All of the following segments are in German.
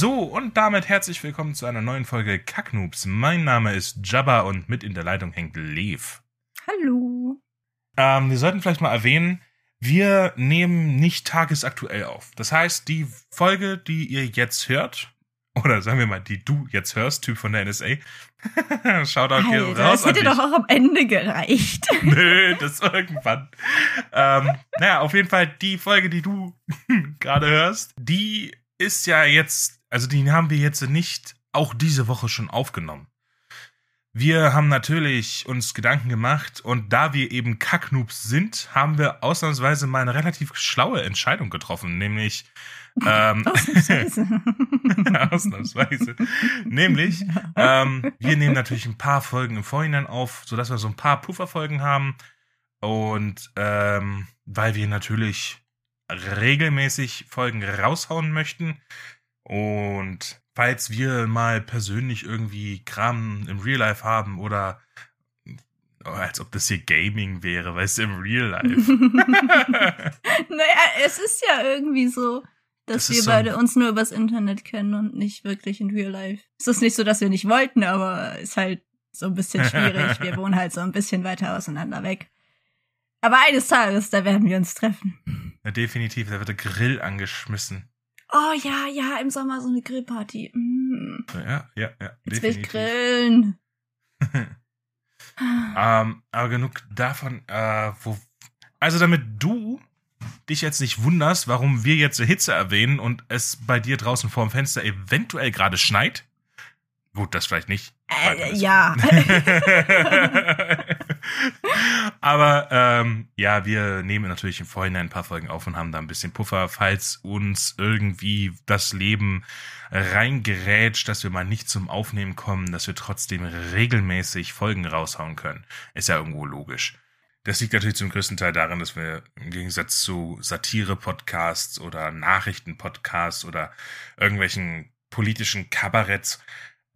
So, und damit herzlich willkommen zu einer neuen Folge Kacknoobs. Mein Name ist Jabba und mit in der Leitung hängt Lev. Hallo. Ähm, wir sollten vielleicht mal erwähnen, wir nehmen nicht tagesaktuell auf. Das heißt, die Folge, die ihr jetzt hört, oder sagen wir mal, die du jetzt hörst, Typ von der NSA, Shoutout hier Alter, raus das hätte doch auch am Ende gereicht. Nö, das irgendwann. ähm, naja, auf jeden Fall die Folge, die du gerade hörst, die ist ja jetzt, also die haben wir jetzt nicht auch diese Woche schon aufgenommen. Wir haben natürlich uns Gedanken gemacht und da wir eben Kacknoobs sind, haben wir ausnahmsweise mal eine relativ schlaue Entscheidung getroffen, nämlich ähm, Ausnahmsweise. Ausnahmsweise. Nämlich, ähm, wir nehmen natürlich ein paar Folgen im Vorhinein auf, sodass wir so ein paar Pufferfolgen haben. Und ähm, weil wir natürlich regelmäßig Folgen raushauen möchten. Und falls wir mal persönlich irgendwie Kram im Real Life haben oder oh, als ob das hier Gaming wäre, weißt du, im Real Life. naja, es ist ja irgendwie so, dass Das wir so- beide uns nur übers Internet kennen und nicht wirklich in Real Life. Es ist nicht so, dass wir nicht wollten, aber ist halt so ein bisschen schwierig. wir wohnen halt so ein bisschen weiter auseinander weg. Aber eines Tages, da werden wir uns treffen. Ja, definitiv, da wird der Grill angeschmissen. Oh ja, ja, im Sommer so eine Grillparty. Mm. Ja, ja, ja. Jetzt will ich definitiv. grillen. Ähm, aber genug davon, äh, wo. Also damit du dich jetzt nicht wunderst, warum wir jetzt Hitze erwähnen und es bei dir draußen vorm Fenster eventuell gerade schneit. Gut, das vielleicht nicht. Äh, ja. Aber ähm, ja, wir nehmen natürlich im Vorhinein ein paar Folgen auf und haben da ein bisschen Puffer, falls uns irgendwie das Leben reingerätscht, dass wir mal nicht zum Aufnehmen kommen, dass wir trotzdem regelmäßig Folgen raushauen können. Ist ja irgendwo logisch. Das liegt natürlich zum größten Teil daran, dass wir im Gegensatz zu Satire-Podcasts oder Nachrichten-Podcasts oder irgendwelchen politischen Kabaretts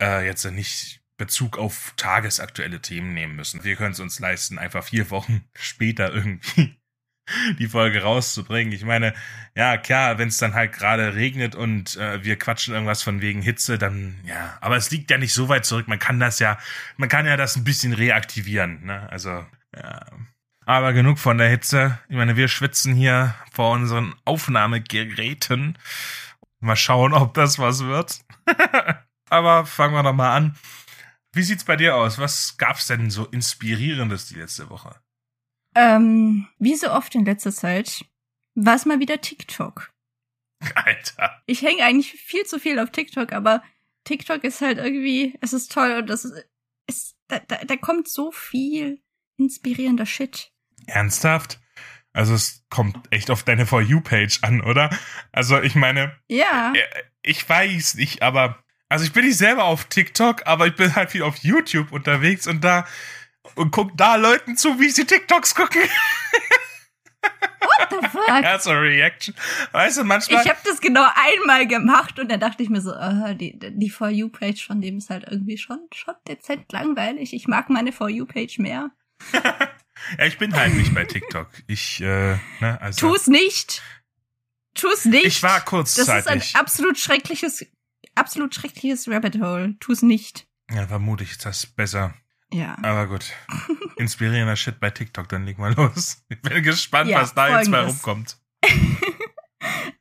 äh, jetzt nicht Bezug auf tagesaktuelle Themen nehmen müssen. Wir können es uns leisten, einfach vier Wochen später irgendwie die Folge rauszubringen. Ich meine, ja, klar, wenn es dann halt gerade regnet und äh, wir quatschen irgendwas von wegen Hitze, dann ja, aber es liegt ja nicht so weit zurück. Man kann das ja, man kann ja das ein bisschen reaktivieren, ne? Also, ja. Aber genug von der Hitze. Ich meine, wir schwitzen hier vor unseren Aufnahmegeräten. Mal schauen, ob das was wird. Aber fangen wir doch mal an. Wie sieht's bei dir aus? Was gab's denn so inspirierendes die letzte Woche? ähm, wie so oft in letzter Zeit war es mal wieder TikTok. Alter. Ich hänge eigentlich viel zu viel auf TikTok, aber TikTok ist halt irgendwie, es ist toll und das ist, ist da, da, da kommt so viel inspirierender Shit. Ernsthaft? Also es kommt echt auf deine For You-Page an, oder? Also ich meine, Ja. äh, ich weiß nicht, aber also ich bin nicht selber auf TikTok, aber ich bin halt viel auf YouTube unterwegs und da und guck da Leuten zu, wie sie TikToks gucken. What the fuck? Ja, so Reaction. Weißt du, manchmal. Ich habe das genau einmal gemacht und dann dachte ich mir so, äh, die, die For You-Page von dem ist halt irgendwie schon, schon dezent langweilig. Ich mag meine For You-Page mehr. ja, ich bin halt nicht bei TikTok. Ich, äh, ne, also. Tu es nicht. Tu es nicht. Ich war Das ist ein kurzzeitig. absolut schreckliches, absolut schreckliches Rabbit Hole. Tu es nicht. Ja, vermutlich ist das besser. Ja. Aber gut. Inspirierender Shit bei TikTok, dann leg mal los. Ich bin gespannt, Ja, was da jetzt mal folgendes. rumkommt.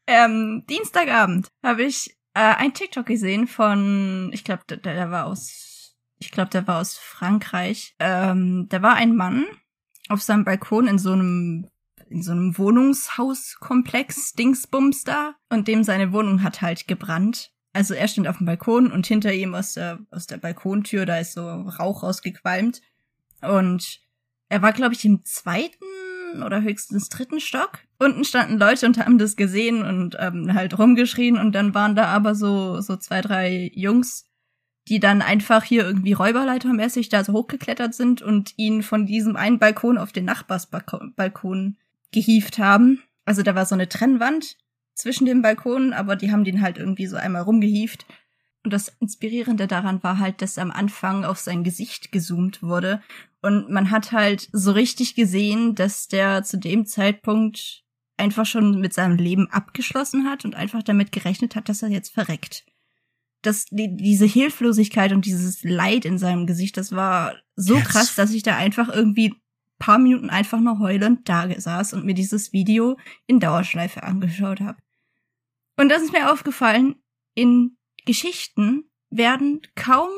ähm, Dienstagabend habe ich äh, ein TikTok gesehen von, ich glaube, der, der war aus, ich glaube, der war aus Frankreich. Ähm, da war ein Mann auf seinem Balkon in so einem in so einem Wohnungshauskomplex Dingsbums da und dem seine Wohnung hat halt gebrannt. Also er stand auf dem Balkon und hinter ihm aus der aus der Balkontür da ist so Rauch rausgequalmt und er war glaube ich im zweiten oder höchstens dritten Stock. Unten standen Leute und haben das gesehen und ähm, halt rumgeschrien und dann waren da aber so so zwei drei Jungs, die dann einfach hier irgendwie Räuberleitermäßig da so hochgeklettert sind und ihn von diesem einen Balkon auf den Nachbarsbalkon gehievt haben. Also da war so eine Trennwand zwischen den Balkonen, aber die haben den halt irgendwie so einmal rumgehievt. Und das Inspirierende daran war halt, dass am Anfang auf sein Gesicht gezoomt wurde. Und man hat halt so richtig gesehen, dass der zu dem Zeitpunkt einfach schon mit seinem Leben abgeschlossen hat und einfach damit gerechnet hat, dass er jetzt verreckt. das, die, diese Hilflosigkeit und dieses Leid in seinem Gesicht, das war so Jetzt. krass, dass ich da einfach irgendwie paar Minuten einfach nur heulend da saß und mir dieses Video in Dauerschleife angeschaut habe. Und das ist mir aufgefallen, in Geschichten werden kaum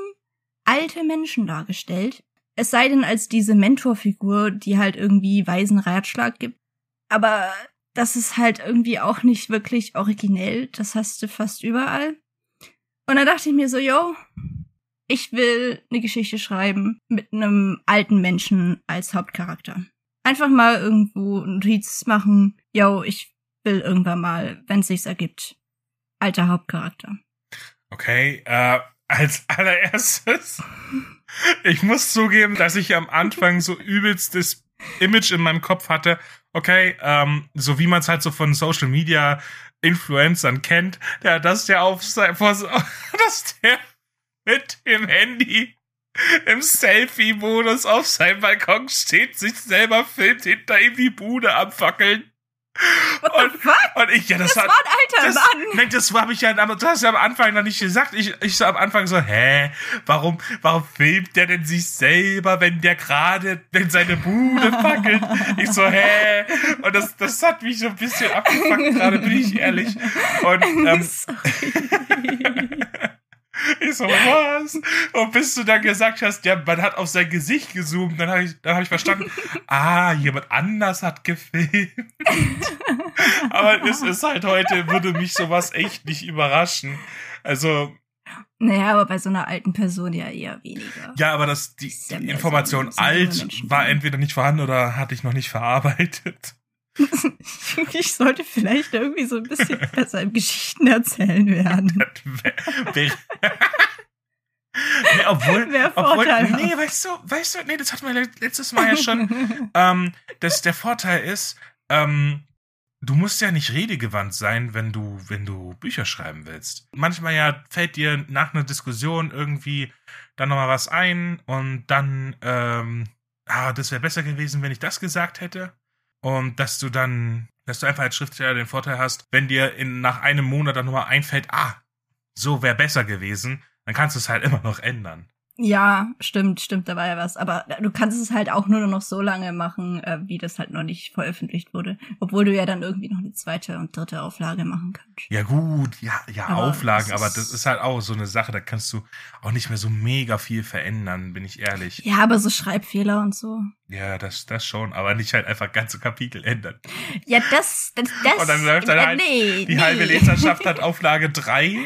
alte Menschen dargestellt. Es sei denn als diese Mentorfigur, die halt irgendwie weisen Ratschlag gibt. Aber das ist halt irgendwie auch nicht wirklich originell. Das hast du fast überall. Und dann dachte ich mir so, yo, ich will eine Geschichte schreiben mit einem alten Menschen als Hauptcharakter. Einfach mal irgendwo Notiz machen, yo, ich will irgendwann mal, wenn es sich ergibt, alter Hauptcharakter. Okay, äh, als allererstes, ich muss zugeben, dass ich am Anfang so übelstes Image in meinem Kopf hatte. Okay, ähm, so wie man es halt so von Social Media Influencern kennt, der dass der auf sein, dass der mit dem Handy im Selfie-Modus auf seinem Balkon steht, sich selber filmt, hinter ihm die Bude abfackeln. Und-? Und ich, ja, das, Das hat, war ein alter das, Mann. Nein, das habe ich ja, aber du hast ja am Anfang noch nicht gesagt. Ich, ich so am Anfang so, hä, warum, warum filmt der denn sich selber, wenn der gerade, wenn seine Bude fackelt? Ich so, hä? Und das, das hat mich so ein bisschen abgefuckt, gerade bin ich ehrlich. Und ähm. ich so, was? Und bis du dann gesagt hast, ja, man hat auf sein Gesicht gezoomt, dann habe ich, dann hab ich verstanden, ah, jemand anders hat gefilmt. Aber es ist halt heute, würde mich sowas echt nicht überraschen. Also, naja, aber bei so einer alten Person ja eher weniger. ja, aber das, die, die Information alt war entweder nicht vorhanden oder hatte ich noch nicht verarbeitet. Ich sollte vielleicht irgendwie so ein bisschen besser im Geschichten erzählen werden. Nee, obwohl, obwohl, nee, weißt du, weißt du, nee, das hatten wir le- letztes Mal ja schon. ähm, dass der Vorteil ist, ähm, du musst ja nicht redegewandt sein, wenn du, wenn du Bücher schreiben willst. Manchmal ja fällt dir nach einer Diskussion irgendwie dann nochmal was ein und dann, ähm, ah, das wäre besser gewesen, wenn ich das gesagt hätte. Und dass du dann, dass du einfach als Schriftsteller den Vorteil hast, wenn dir in, nach einem Monat dann nochmal einfällt, ah, so wäre besser gewesen, dann kannst du es halt immer noch ändern. Ja, stimmt, stimmt, da war ja was. Aber du kannst es halt auch nur noch so lange machen, äh, wie das halt noch nicht veröffentlicht wurde. Obwohl du ja dann irgendwie noch eine zweite und dritte Auflage machen kannst. Ja, gut, ja, ja, Aber Auflagen, aber das ist halt auch so eine Sache, da kannst du auch nicht mehr so mega viel verändern, bin ich ehrlich. Ja, aber so Schreibfehler und so. Ja, das, das schon, aber nicht halt einfach ganze Kapitel ändern. Ja, das, das, das. Und dann läuft dann äh, halt nee, Die nee. halbe Leserschaft hat Auflage 3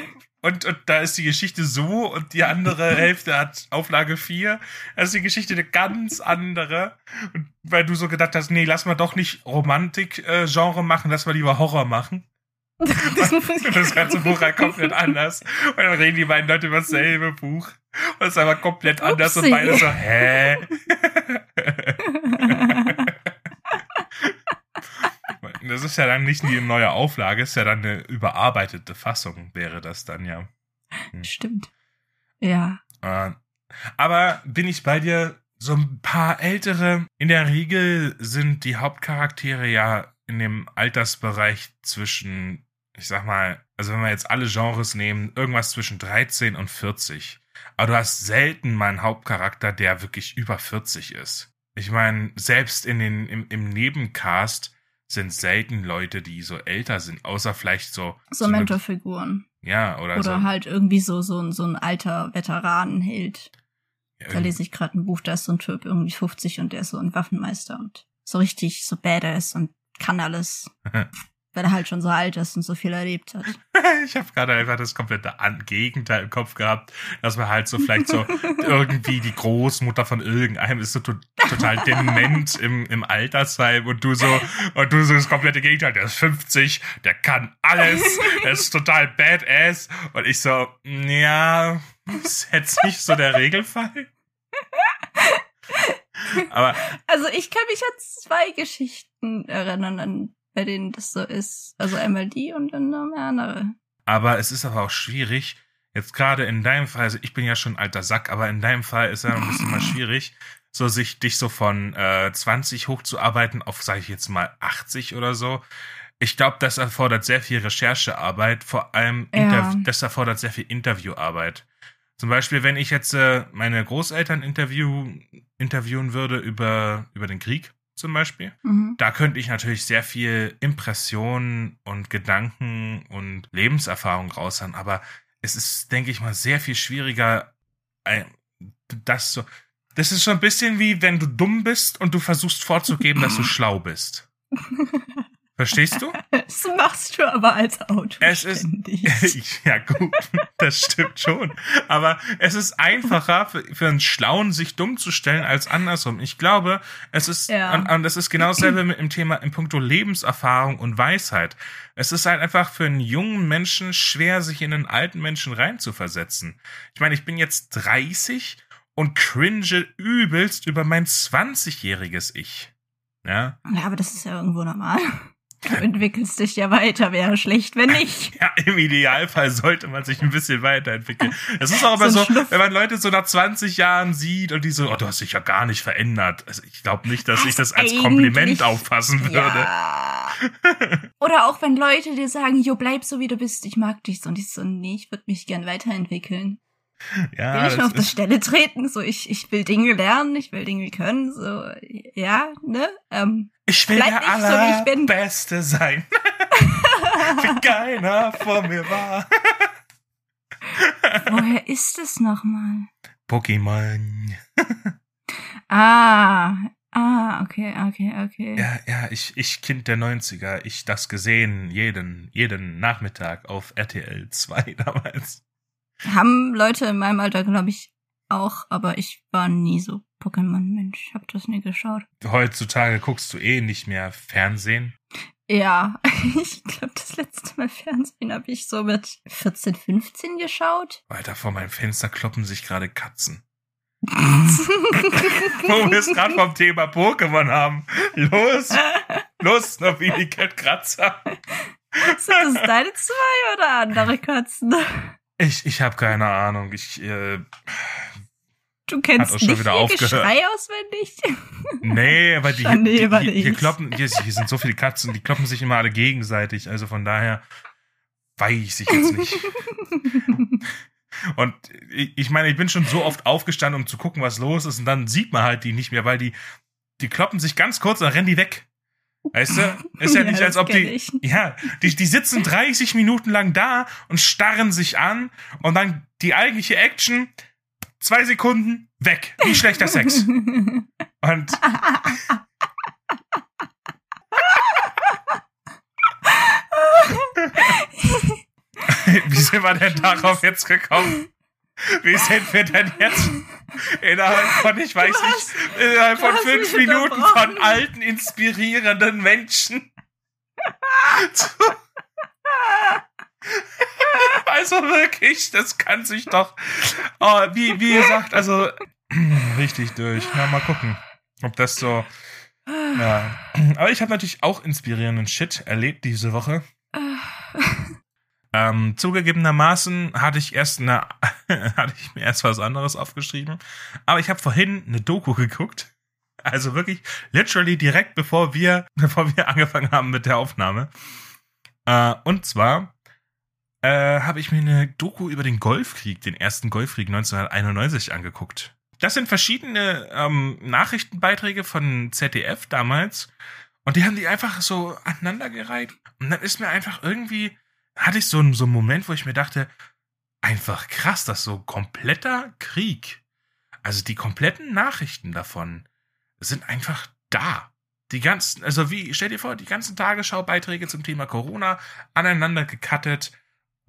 und, und da ist die Geschichte so und die andere Hälfte hat Auflage 4. Da ist die Geschichte eine ganz andere. Und weil du so gedacht hast, nee, lass mal doch nicht Romantik-Genre machen, lass mal lieber Horror machen. Und das ganze Buch halt komplett anders. Und dann reden die beiden Leute über dasselbe Buch. Und es ist einfach komplett anders und Upsi. beide so, hä? Das ist ja dann nicht die neue Auflage, ist ja dann eine überarbeitete Fassung, wäre das dann ja. Stimmt. Ja. Äh, Aber bin ich bei dir, so ein paar ältere, in der Regel sind die Hauptcharaktere ja in dem Altersbereich zwischen, ich sag mal, also wenn wir jetzt alle Genres nehmen, irgendwas zwischen 13 und 40. Aber du hast selten mal einen Hauptcharakter, der wirklich über 40 ist. Ich meine, selbst in den, im, im Nebencast sind selten Leute, die so älter sind, außer vielleicht so. So eine- Mentorfiguren. Ja, oder, Oder so. halt irgendwie so, so, ein- so ein alter Veteranenheld. ja, Da lese ich gerade ein Buch, da ist so ein Typ irgendwie 50 und der ist so ein Waffenmeister und so richtig so badass und kann alles. weil er halt schon so alt ist und so viel erlebt hat. Ich habe gerade einfach das komplette Gegenteil im Kopf gehabt, dass man halt so vielleicht so irgendwie die Großmutter von irgendeinem ist so to total dement im, im Altersheim und du so und du so das komplette Gegenteil, der ist 50, der kann alles, der ist total badass und ich so, ja, ist jetzt nicht so der Regelfall. Aber Also ich kann mich an zwei Geschichten erinnern, an, bei denen das so ist. Also einmal die und dann noch eine andere. Aber es ist aber auch schwierig, jetzt gerade in deinem Fall, also ich bin ja schon ein alter Sack, aber in deinem Fall ist ja ein bisschen mal schwierig, so sich dich so von äh, 20 hochzuarbeiten auf, sage ich jetzt mal, 80 oder so. Ich glaube, das erfordert sehr viel Recherchearbeit, vor allem Ja. Das erfordert sehr viel Interviewarbeit. Zum Beispiel, wenn ich jetzt äh, meine Großeltern interview interviewen würde über, über den Krieg zum Beispiel, Mhm. da könnte ich natürlich sehr viel Impressionen und Gedanken und Lebenserfahrung raushauen, aber es ist, denke ich mal, sehr viel schwieriger, das so. Das ist so ein bisschen wie wenn du dumm bist und du versuchst vorzugeben, dass du schlau bist. Verstehst du? Das machst du aber als Auto Es ist- ja, gut, das stimmt schon. Aber es ist einfacher für, für einen Schlauen, sich dumm zu stellen, als andersrum. Ich glaube, es ist, Ja. und, und das ist genau dasselbe mit dem Thema im Punkto Lebenserfahrung und Weisheit. Es ist halt einfach für einen jungen Menschen schwer, sich in einen alten Menschen reinzuversetzen. Ich meine, ich bin jetzt 30 und cringe übelst über mein 20-jähriges Ich. Ja. Ja, aber das ist ja irgendwo normal. Du entwickelst dich ja weiter, wäre schlecht, wenn nicht. Ja, im Idealfall sollte man sich ein bisschen weiterentwickeln. Es ist auch immer So so, wenn man Leute so nach 20 Jahren sieht und die so, oh, du hast dich ja gar nicht verändert. Also ich glaube nicht, dass ich das als Kompliment auffassen würde. Ja. Oder auch wenn Leute dir sagen, jo, bleib so wie du bist, ich mag dich so. Und ich so, nee, ich würde mich gern weiterentwickeln. Ja, will ich nur das auf der Stelle treten, so ich, ich will Dinge lernen, ich will Dinge können, so, ja, ne? Ähm, ich will bleib der nicht so. Allerbeste sein. wie keiner vor mir war. woher ist es nochmal? Pokémon. Ah, ah, okay, okay, okay. Ja, ja, ich, ich Kind der 90er, ich das gesehen, jeden, jeden Nachmittag auf RTL 2 damals. Haben Leute in meinem Alter, glaube ich, auch, aber ich war nie so Pokémon-Mensch, hab das nie geschaut. Heutzutage guckst du eh nicht mehr Fernsehen. Ja, ich glaube, das letzte Mal Fernsehen habe ich so mit 14, 15 geschaut. Weiter vor meinem Fenster kloppen sich gerade Katzen. Wo wir es gerade vom Thema Pokémon haben. Los, los, Snobby, kennt Kratzer. Sind das deine zwei oder andere Katzen? Ich, ich habe keine Ahnung. Ich, äh, Du Hat kennst auch schon wieder aufgehört. Geschrei auswendig? nee, aber die, Schande die, über die, hier kloppen, hier, hier sind so viele Katzen, die kloppen sich immer alle gegenseitig. Also von daher weiß ich jetzt nicht. Und ich ich meine, ich bin schon so oft aufgestanden, um zu gucken, was los ist, und dann sieht man halt die nicht mehr, weil die, die kloppen sich ganz kurz und dann rennen die weg. Weißt du? Ist ja, Ja, nicht, als ob die. ich. Ja, die, die sitzen 30 Minuten lang da und starren sich an und dann die eigentliche Action, zwei Sekunden, weg. Wie schlechter Sex. Und wie sind wir denn darauf jetzt gekommen? Wie sind wir denn jetzt innerhalb von, ich weiß hast- nicht, innerhalb von fünf Minuten von alten, inspirierenden Menschen zu Also wirklich, das kann sich doch, oh, wie, wie gesagt, also richtig durch. Na, mal gucken, ob das so, ja. Aber ich habe natürlich auch inspirierenden Shit erlebt diese Woche. Ähm, zugegebenermaßen hatte ich erst eine, hatte ich mir erst was anderes aufgeschrieben. Aber ich habe vorhin eine Doku geguckt. Also wirklich, literally direkt bevor wir, bevor wir angefangen haben mit der Aufnahme. Äh, und zwar äh, habe ich mir eine Doku über den Golfkrieg, den ersten Golfkrieg 1991 angeguckt. Das sind verschiedene ähm, Nachrichtenbeiträge von ZDF damals. Und die haben die einfach so aneinandergereiht. Und dann ist mir einfach irgendwie, hatte ich so einen, so einen Moment, wo ich mir dachte, einfach krass, dass so kompletter Krieg, also die kompletten Nachrichten davon sind einfach da. Die ganzen, also wie, stell dir vor, die ganzen Tagesschau-Beiträge zum Thema Corona aneinander gecuttet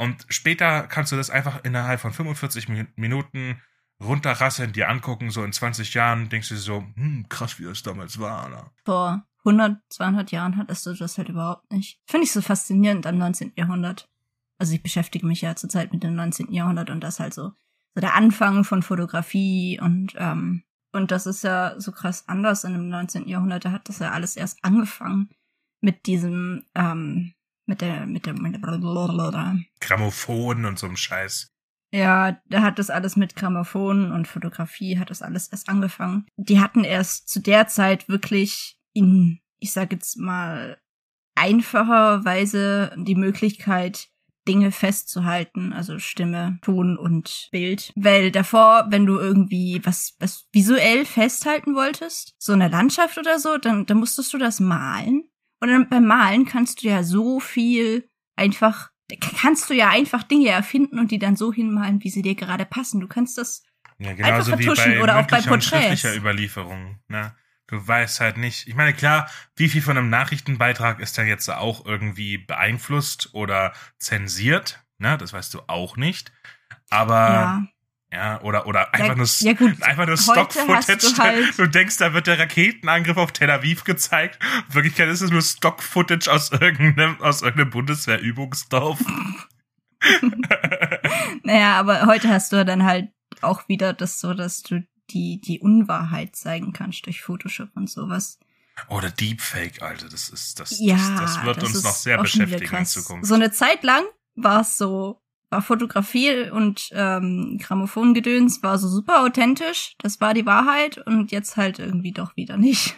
und später kannst du das einfach innerhalb von 45 Mi- Minuten runterrasseln, dir angucken, so in 20 Jahren denkst du so, hm, krass, wie das damals war. Alter. Vor 100, 200 Jahren hattest du das halt überhaupt nicht. Finde ich so faszinierend am 19. Jahrhundert. Also ich beschäftige mich ja zurzeit mit dem 19. Jahrhundert und das halt so, so der Anfang von Fotografie und, ähm, und das ist ja so krass anders in dem 19. Jahrhundert. Da hat das ja alles erst angefangen mit diesem, ähm, mit der, mit der, mit der Grammophon und so einem Scheiß. Ja, da hat das alles mit Grammophon und Fotografie hat das alles erst angefangen. Die hatten erst zu der Zeit wirklich in, ich sag jetzt mal, einfacherweise die Möglichkeit, Dinge festzuhalten, also Stimme, Ton und Bild. Weil davor, wenn du irgendwie was, was visuell festhalten wolltest, so eine Landschaft oder so, dann, dann musstest du das malen. Und dann beim Malen kannst du ja so viel einfach, kannst du ja einfach Dinge erfinden und die dann so hinmalen, wie sie dir gerade passen. Du kannst das ja, genauso einfach vertuschen wie bei oder auch bei Porträts. Überlieferung, ne? Du weißt halt nicht. Ich meine, klar, wie viel von einem Nachrichtenbeitrag ist da jetzt auch irgendwie beeinflusst oder zensiert? Ne, das weißt du auch nicht. Aber ja. Ja, oder, oder einfach ja, nur, ja gut, einfach nur Stock-Footage. Du, halt du, denkst, da wird der Raketenangriff auf Tel Aviv gezeigt. In Wirklichkeit ist es nur Stock-Footage aus irgendeinem, aus irgendeinem Bundeswehrübungsdorf. naja, aber heute hast du dann halt auch wieder das so, dass du die, die Unwahrheit zeigen kannst durch Photoshop und sowas. Oder Deepfake, Alter, das ist, das, ja, das, das wird das uns noch sehr beschäftigen in Zukunft. So eine Zeit lang war es so, war Fotografie und ähm, Grammophongedöns war so super authentisch, das war die Wahrheit und jetzt halt irgendwie doch wieder nicht.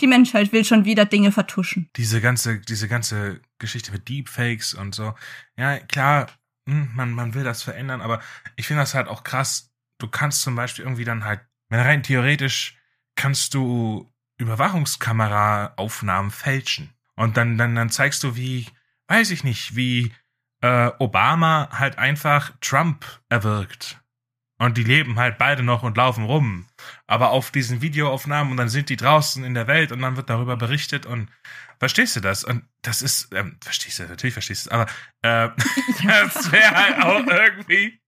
Die Menschheit will schon wieder Dinge vertuschen. Diese ganze, diese ganze Geschichte mit Deepfakes und so. Ja, klar, hm, man, man will das verändern, aber ich finde das halt auch krass. Du kannst zum Beispiel irgendwie dann halt wenn rein theoretisch kannst du Überwachungskameraaufnahmen fälschen. Und dann, dann, dann zeigst du, wie, weiß ich nicht, wie äh, Obama halt einfach Trump erwirkt. Und die leben halt beide noch und laufen rum. Aber auf diesen Videoaufnahmen und dann sind die draußen in der Welt und dann wird darüber berichtet und verstehst du das? Und das ist, ähm, verstehst du, natürlich verstehst du es, aber äh, das wäre halt auch irgendwie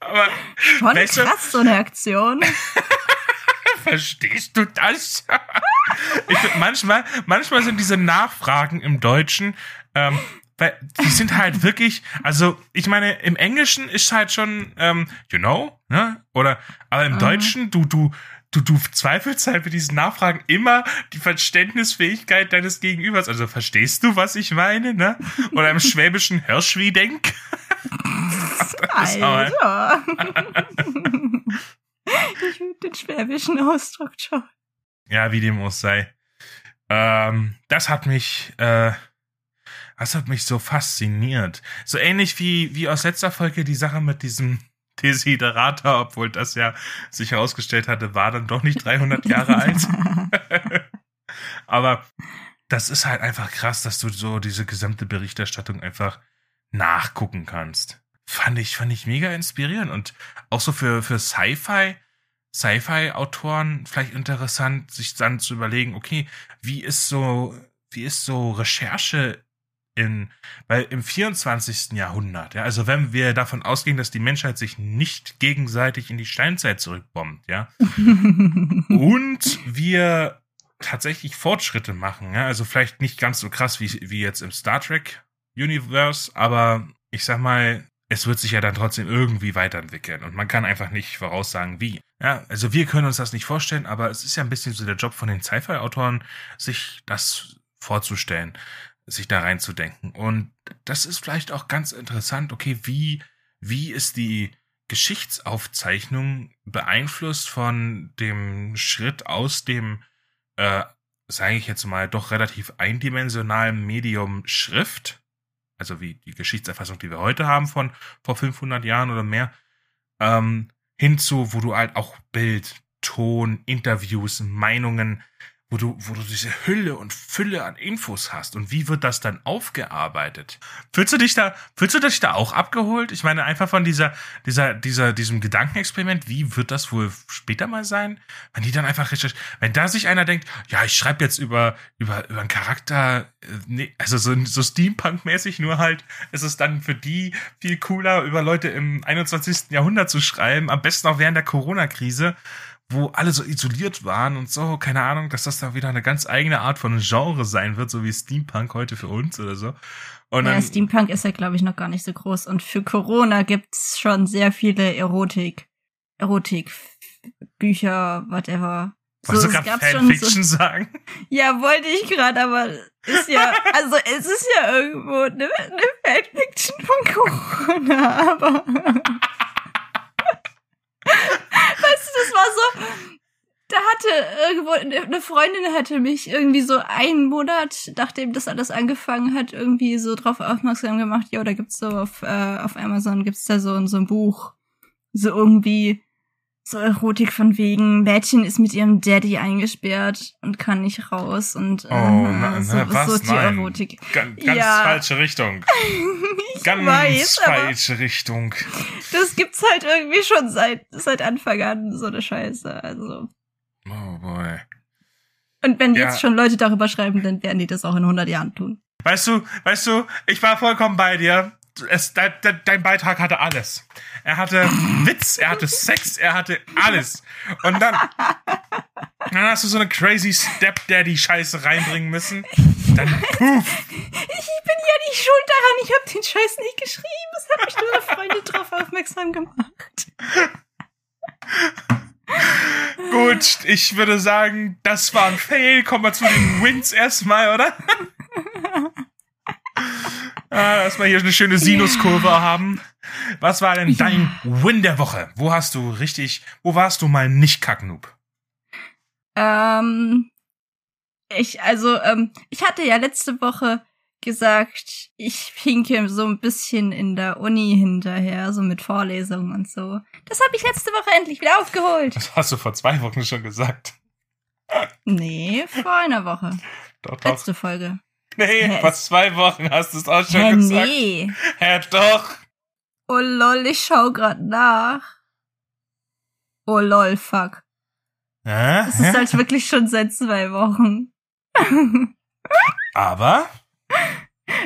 aber Schon weißt krass, so eine Aktion. Verstehst du das? ich, manchmal, manchmal sind diese Nachfragen im Deutschen, ähm, weil die sind halt wirklich, also ich meine, im Englischen ist halt schon, ähm, you know, ne? Oder, aber im mhm. Deutschen, du, du, du, du zweifelst halt mit diesen Nachfragen immer die Verständnisfähigkeit deines Gegenübers. Also verstehst du, was ich meine, ne? Oder im Schwäbischen hörst wie denk. Alter. ich würde den schwäbischen Ausdruck schon. Ja, wie dem auch sei. Ähm, das hat mich, äh, das hat mich so fasziniert. So ähnlich wie, wie aus letzter Folge die Sache mit diesem Desiderator, obwohl das ja sich herausgestellt hatte, war dann doch nicht 300 Jahre alt. Aber das ist halt einfach krass, dass du so diese gesamte Berichterstattung einfach nachgucken kannst. Fand ich, fand ich mega inspirierend und auch so für, für Sci-Fi, Sci-Fi-Autoren vielleicht interessant, sich dann zu überlegen, okay, wie ist so, wie ist so Recherche in, weil im 24. Jahrhundert, ja, also wenn wir davon ausgehen, dass die Menschheit sich nicht gegenseitig in die Steinzeit zurückbombt, ja, und wir tatsächlich Fortschritte machen, ja, also vielleicht nicht ganz so krass wie, wie jetzt im Star Trek Universe, aber ich sag mal, es wird sich ja dann trotzdem irgendwie weiterentwickeln und man kann einfach nicht voraussagen, wie. Ja, also wir können uns das nicht vorstellen, aber es ist ja ein bisschen so der Job von den Sci-Fi-Autoren, sich das vorzustellen sich da reinzudenken. Und das ist vielleicht auch ganz interessant, okay, wie, wie ist die Geschichtsaufzeichnung beeinflusst von dem Schritt aus dem, äh, sage ich jetzt mal, doch relativ eindimensionalen Medium Schrift, also wie die Geschichtserfassung, die wir heute haben von vor 500 Jahren oder mehr, ähm, hinzu, wo du halt auch Bild, Ton, Interviews, Meinungen, wo du, wo du diese Hülle und Fülle an Infos hast und wie wird das dann aufgearbeitet? Fühlst du dich da, fühlst du dich da auch abgeholt? Ich meine, einfach von dieser, dieser, dieser, diesem Gedankenexperiment, wie wird das wohl später mal sein? Wenn die dann einfach richtig, wenn da sich einer denkt, ja, ich schreibe jetzt über, über, über einen Charakter, äh, nee, also so, so Steampunk-mäßig, nur halt, ist es dann für die viel cooler, über Leute im 21. Jahrhundert zu schreiben, am besten auch während der Corona-Krise wo alle so isoliert waren und so, keine Ahnung, dass das da wieder eine ganz eigene Art von Genre sein wird, so wie Steampunk heute für uns oder so. Und ja, dann, Steampunk ist ja, glaube ich, noch gar nicht so groß. Und für Corona gibt's schon sehr viele Erotik, Erotik, Bücher, whatever. Wolltest so, du gerade Fanfiction so, sagen? Ja, wollte ich gerade, aber ist ja, also es ist ja irgendwo eine, eine Fanfiction von Corona, aber das war so, da hatte irgendwo, eine Freundin hatte mich irgendwie so einen Monat, nachdem das alles angefangen hat, irgendwie so drauf aufmerksam gemacht, ja, da gibt's so auf, äh, auf Amazon gibt's da so, so ein Buch. So irgendwie so Erotik von wegen, Mädchen ist mit ihrem Daddy eingesperrt und kann nicht raus und äh, Oh, na, so, na, was? so die Nein. Erotik. Ganz, ganz Ja. falsche Richtung. ich Ganz weiß, falsche Richtung. das gibt's halt irgendwie schon seit, seit Anfang an, so eine Scheiße. Also. Oh boy. Und wenn Ja. jetzt schon Leute darüber schreiben, dann werden die das auch in 100 Jahren tun. Weißt du, weißt du, ich war vollkommen bei dir. Es, de, de, dein Beitrag hatte alles. Er hatte Witz, er hatte Sex, er hatte alles. Und dann, dann hast du so eine crazy Stepdaddy-Scheiße reinbringen müssen. Dann, puff. Ich bin ja nicht schuld daran, ich habe den Scheiß nicht geschrieben. Es hat mich nur eine Freundin drauf aufmerksam gemacht. Gut, ich würde sagen, das war ein Fail. Kommen wir zu den Wins erstmal, oder? Ah, erstmal hier eine schöne Sinuskurve haben. Was war denn dein Win der Woche? Wo hast du richtig, wo warst du mal nicht Kacknoob? Ähm, ich, also, ähm, ich hatte ja letzte Woche gesagt, ich hinke so ein bisschen in der Uni hinterher, so mit Vorlesungen und so. Das habe ich letzte Woche endlich wieder aufgeholt. Das hast du vor zwei Wochen schon gesagt. Nee, vor einer Woche. Doch, doch. Letzte Folge. Nee, Hä? vor zwei Wochen hast du es auch schon Hä, gesagt. nee. Hä, doch. Oh lol, ich schau grad nach. Oh lol, fuck. Hä? Das ist halt wirklich schon seit zwei Wochen. Aber,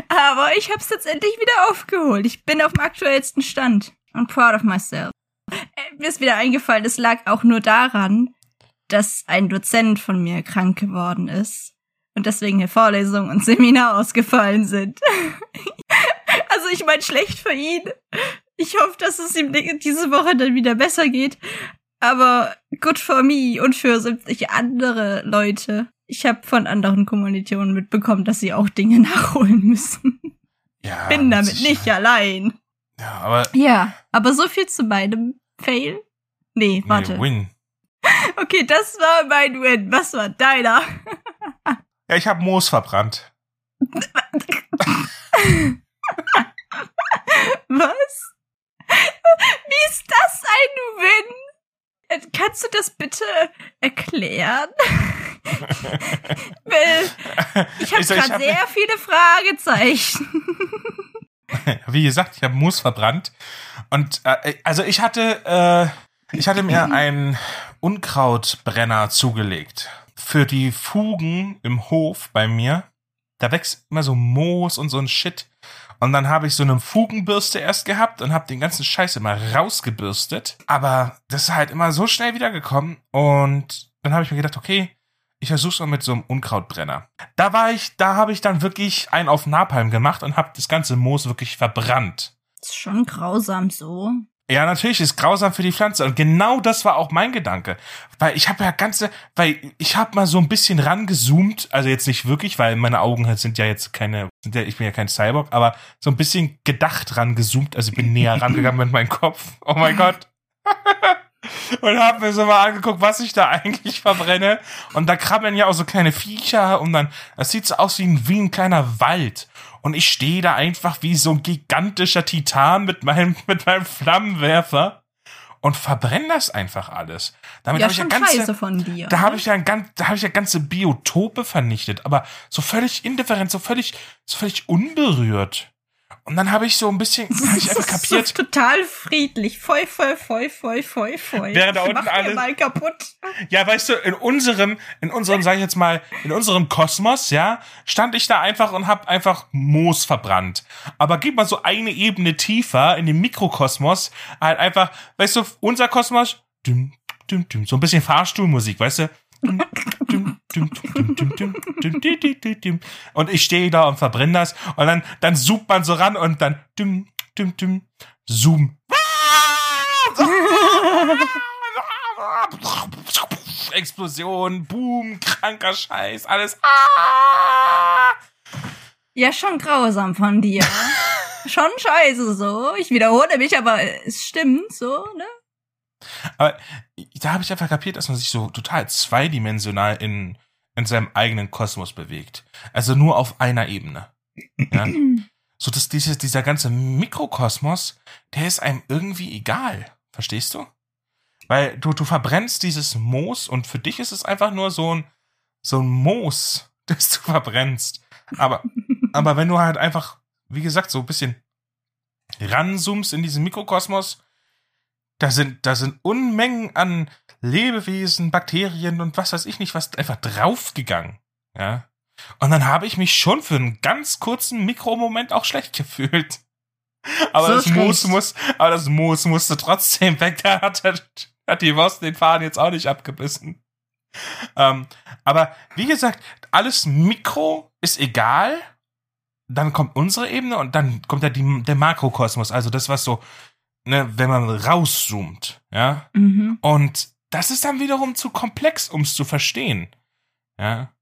Aber ich hab's jetzt endlich wieder aufgeholt. Ich bin auf dem aktuellsten Stand. Und proud of myself. Äh, mir ist wieder eingefallen, es lag auch nur daran, dass ein Dozent von mir krank geworden ist. Und deswegen hier Vorlesungen und Seminar ausgefallen sind. also ich meine, schlecht für ihn. Ich hoffe, dass es ihm diese Woche dann wieder besser geht. Aber good for me und für 70 andere Leute. Ich habe von anderen Kommilitonen mitbekommen, dass sie auch Dinge nachholen müssen. ja. Bin mit damit nicht allein. Ja, aber, Ja, aber so viel zu meinem Fail. Nee, warte. nee, Win. Okay, das war mein Win. Was war deiner? Ja, ich habe Moos verbrannt. Was? Wie ist das ein Win? Äh, Kannst du das bitte erklären? Ich habe gerade hab- sehr viele Fragezeichen. Wie gesagt, ich habe Moos verbrannt. Und äh, also ich hatte, äh, ich hatte mir einen Unkrautbrenner zugelegt. Für die Fugen im Hof bei mir. Da wächst immer so Moos und so ein Shit. Und dann habe ich so eine Fugenbürste erst gehabt und habe den ganzen Scheiß immer rausgebürstet. Aber das ist halt immer so schnell wiedergekommen. Und dann habe ich mir gedacht, okay, ich versuch's mal mit so einem Unkrautbrenner. Da war ich, da habe ich dann wirklich einen auf Napalm gemacht und habe das ganze Moos wirklich verbrannt. ist schon grausam so. Ja, natürlich ist grausam für die Pflanze und genau das war auch mein Gedanke, weil ich habe ja ganze, weil ich habe mal so ein bisschen rangezoomt, also jetzt nicht wirklich, weil meine Augen halt sind ja jetzt keine, ja, ich bin ja kein Cyborg, aber so ein bisschen gedacht rangezoomt, also ich bin näher rangegangen mit meinem Kopf. Oh mein Gott. und habe mir so mal angeguckt, was ich da eigentlich verbrenne. Und da krabbeln ja auch so kleine Viecher und dann, das sieht so aus wie ein, wie ein kleiner Wald. Und ich stehe da einfach wie so ein gigantischer Titan mit meinem, mit meinem Flammenwerfer und verbrenne das einfach alles. Damit Ja, habe ich ja ganze, dir. da habe ich ja ein ganz, da habe ich ja ganze Biotope vernichtet, aber so völlig indifferent, so völlig, so völlig unberührt. Und dann habe ich so ein bisschen, habe ich einfach Das ist so kapiert, total friedlich. Voll, voll, voll, voll, voll, voll. Während da unten alle- mal kaputt. Ja, weißt du, in unserem, in unserem, sag ich jetzt mal, in unserem Kosmos, ja, stand ich da einfach und hab einfach Moos verbrannt. Aber gib mal so eine Ebene tiefer in dem Mikrokosmos, halt einfach, weißt du, unser Kosmos, düm, düm, düm, so ein bisschen Fahrstuhlmusik, weißt du? Und ich stehe da und verbrenne das. Und dann, dann zoomt man so ran und dann dum, dum, dum, zoom. Explosion, Boom, kranker Scheiß, alles. Ja, schon grausam von dir. schon scheiße so. Ich wiederhole mich, aber es stimmt so, ne? Aber da habe ich einfach kapiert, dass man sich so total zweidimensional in, in seinem eigenen Kosmos bewegt. Also nur auf einer Ebene. Ja? so dass dieses, dieser ganze Mikrokosmos, der ist einem irgendwie egal. Verstehst du? Weil du, du verbrennst dieses Moos und für dich ist es einfach nur so ein, so ein Moos, das du verbrennst. Aber, aber wenn du halt einfach, wie gesagt, so ein bisschen ranzoomst in diesen Mikrokosmos, da sind, da sind Unmengen an Lebewesen, Bakterien und was weiß ich nicht, was einfach draufgegangen. Ja. Und dann habe ich mich schon für einen ganz kurzen Mikromoment auch schlecht gefühlt. Aber so das. Moos muss, aber das Moos musste trotzdem weg. Da hat, hat die Wurst den Faden jetzt auch nicht abgebissen. Ähm, aber wie gesagt, alles Mikro ist egal. Dann kommt unsere Ebene und dann kommt ja die, der Makrokosmos, also das, was so, ne, wenn man rauszoomt, ja. Mhm. Und das ist dann wiederum zu komplex, um es zu verstehen. Ja.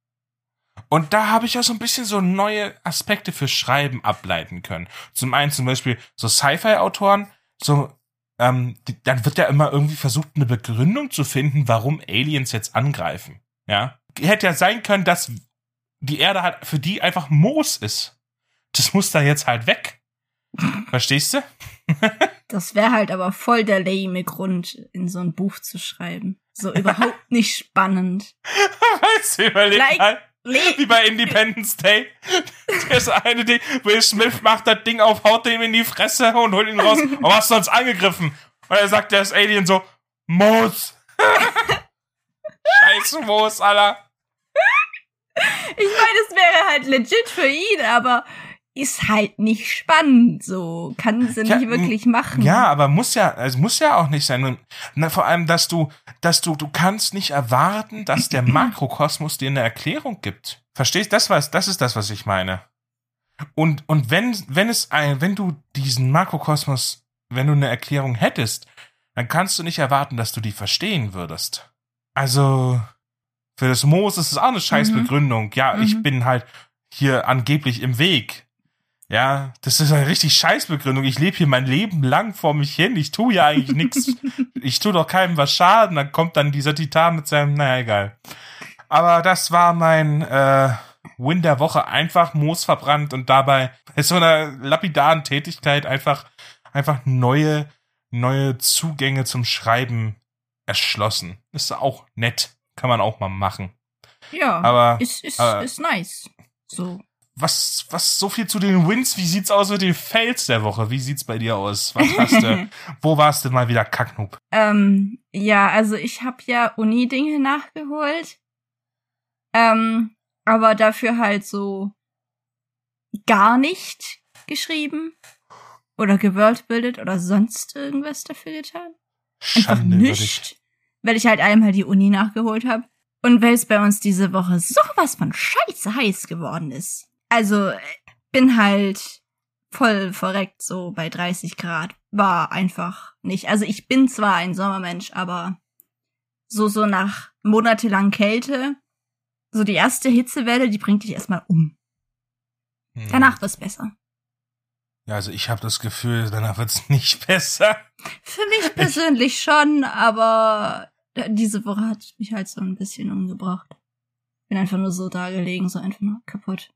Und da habe ich ja so ein bisschen so neue Aspekte für Schreiben ableiten können. Zum einen zum Beispiel so Sci-Fi-Autoren, so, ähm, die, dann wird ja immer irgendwie versucht, eine Begründung zu finden, warum Aliens jetzt angreifen. Ja. Hätte ja sein können, dass die Erde halt für die einfach Moos ist. Das muss da jetzt halt weg. Verstehst du? das wäre halt aber voll der lame Grund, in so ein Buch zu schreiben. So überhaupt nicht spannend. weißt du, überleg like, mal. Wie bei Independence Day. Das eine Ding, Will Smith macht das Ding auf, haut dem in die Fresse und holt ihn raus. Aber hast du uns angegriffen? Und er sagt, der ist Alien so, Moos. Scheiß Moos, Alter. Ich meine, es wäre halt legit für ihn, aber ist halt nicht spannend, so kann sie ja, nicht wirklich machen. Ja, aber muss ja, also muss ja auch nicht sein. Na, vor allem, dass du, dass du, du kannst nicht erwarten, dass der Makrokosmos dir eine Erklärung gibt. Verstehst? Das was, das ist das, was ich meine. Und und wenn wenn es ein, wenn du diesen Makrokosmos, wenn du eine Erklärung hättest, dann kannst du nicht erwarten, dass du die verstehen würdest. Also für das Moos ist es auch eine scheiß mhm. Begründung. Ja, mhm. ich bin halt hier angeblich im Weg. Ja, das ist eine richtig Scheißbegründung. Ich lebe hier mein Leben lang vor mich hin. Ich tue ja eigentlich nichts. Ich tue doch keinem was schaden. Dann kommt dann dieser Titan mit seinem, naja, egal. Aber das war mein äh, Win der Woche. Einfach Moos verbrannt und dabei ist so einer lapidaren Tätigkeit einfach, einfach neue, neue Zugänge zum Schreiben erschlossen. Ist auch nett. Kann man auch mal machen. Ja, aber ist, ist, aber, ist nice. So was, was so viel zu den Wins? Wie sieht's aus mit den Fails der Woche? Wie sieht's bei dir aus? Was hast du? wo warst du mal wieder Kacknub? Ähm, ja, also ich habe ja Uni-Dinge nachgeholt. Ähm, aber dafür halt so gar nicht geschrieben oder geworldbildet oder sonst irgendwas dafür getan. Einfach Schande nicht. Weil ich halt einmal die Uni nachgeholt habe. Und weil es bei uns diese Woche sowas von scheiße heiß geworden ist also bin halt voll verreckt so bei 30 Grad. War einfach nicht. Also ich bin zwar ein Sommermensch, aber so, so nach monatelang Kälte, so die erste Hitzewelle, die bringt dich erstmal um. Hm. Danach wird's besser. Ja, also ich habe das Gefühl, danach wird's nicht besser. Für mich persönlich ich schon, aber diese Woche hat mich halt so ein bisschen umgebracht. Bin einfach nur so da gelegen, so einfach nur kaputt.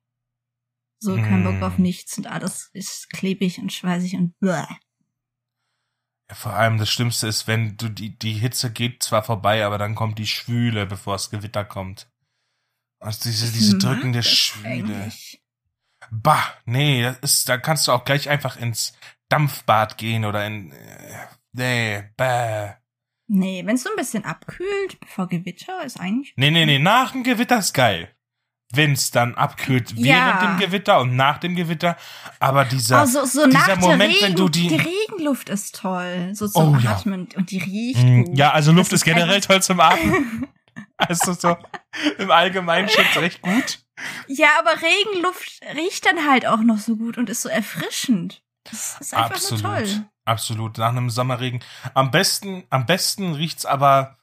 So, kein Bock auf hm. nichts und alles ist klebig und schweißig und bläh. Ja, vor allem das Schlimmste ist, wenn du die, die Hitze geht zwar vorbei, aber dann kommt die Schwüle, bevor das Gewitter kommt. Also diese, diese drückende Schwüle. Eigentlich. Bah, nee, das ist, da kannst du auch gleich einfach ins Dampfbad gehen oder in, äh, nee, bäh. Nee, wenn es so ein bisschen abkühlt vor Gewitter, ist eigentlich. Nee, nee, nee, nach dem Gewitter ist geil wenn es dann abkühlt ja. während dem Gewitter und nach dem Gewitter. Aber dieser, also, so dieser Moment, Regen, wenn du die. Die Regenluft ist toll. So zum oh, Atmen. Ja. Und die riecht mm, gut. Ja, also Luft ist, ist generell toll zum Atmen. also so im Allgemeinen schon recht gut. Ja, aber Regenluft riecht dann halt auch noch so gut und ist so erfrischend. Das ist einfach absolut, nur toll. Absolut. Nach einem Sommerregen. Am besten, am besten riecht's aber,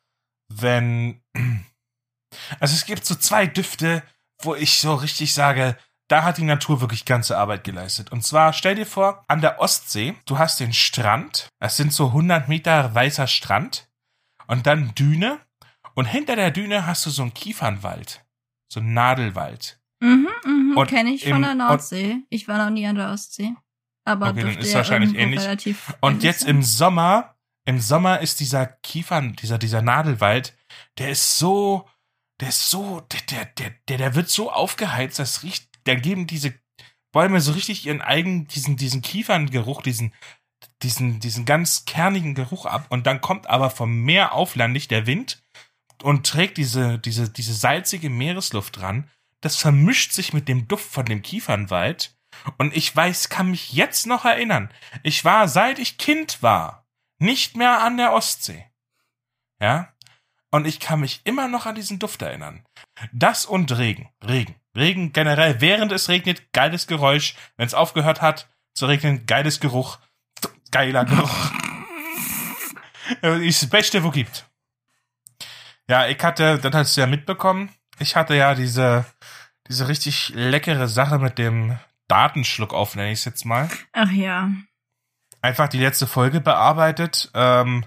wenn, also es gibt so zwei Düfte, wo ich so richtig sage, da hat die Natur wirklich ganze Arbeit geleistet. Und zwar, stell dir vor, an der Ostsee, du hast den Strand, es sind so 100 Meter weißer Strand, und dann Düne und hinter der Düne hast du so einen Kiefernwald, so einen Nadelwald. Mhm, mhm, Und kenne ich im- von der Nordsee. Ich war noch nie an der Ostsee. Aber Okay, dann ist ja wahrscheinlich ähnlich. relativ Und jetzt sein. im Sommer, im Sommer ist dieser Kiefern, dieser, dieser Nadelwald, der ist so, der ist so, der, der, der, der, wird so aufgeheizt, das riecht, da geben diese Bäume so richtig ihren eigenen, diesen, diesen Kieferngeruch, diesen, diesen, diesen ganz kernigen Geruch ab. Und dann kommt aber vom Meer auflandig der Wind und trägt diese, diese, diese salzige Meeresluft ran. Das vermischt sich mit dem Duft von dem Kiefernwald. Und ich weiß, kann mich jetzt noch erinnern. Ich war, seit ich Kind war, nicht mehr an der Ostsee. Ja? Und ich kann mich immer noch an diesen Duft erinnern. Das und Regen. Regen. Regen generell, während es regnet, geiles Geräusch. Wenn es aufgehört hat zu regnen, geiles Geruch. Geiler Geruch. ist das Beste, wo gibt. Ja, ich hatte, das hast du ja mitbekommen, ich hatte ja diese, diese richtig leckere Sache mit dem Datenschluck auf, nenne ich es jetzt mal. Ach ja. Einfach die letzte Folge bearbeitet. Ähm,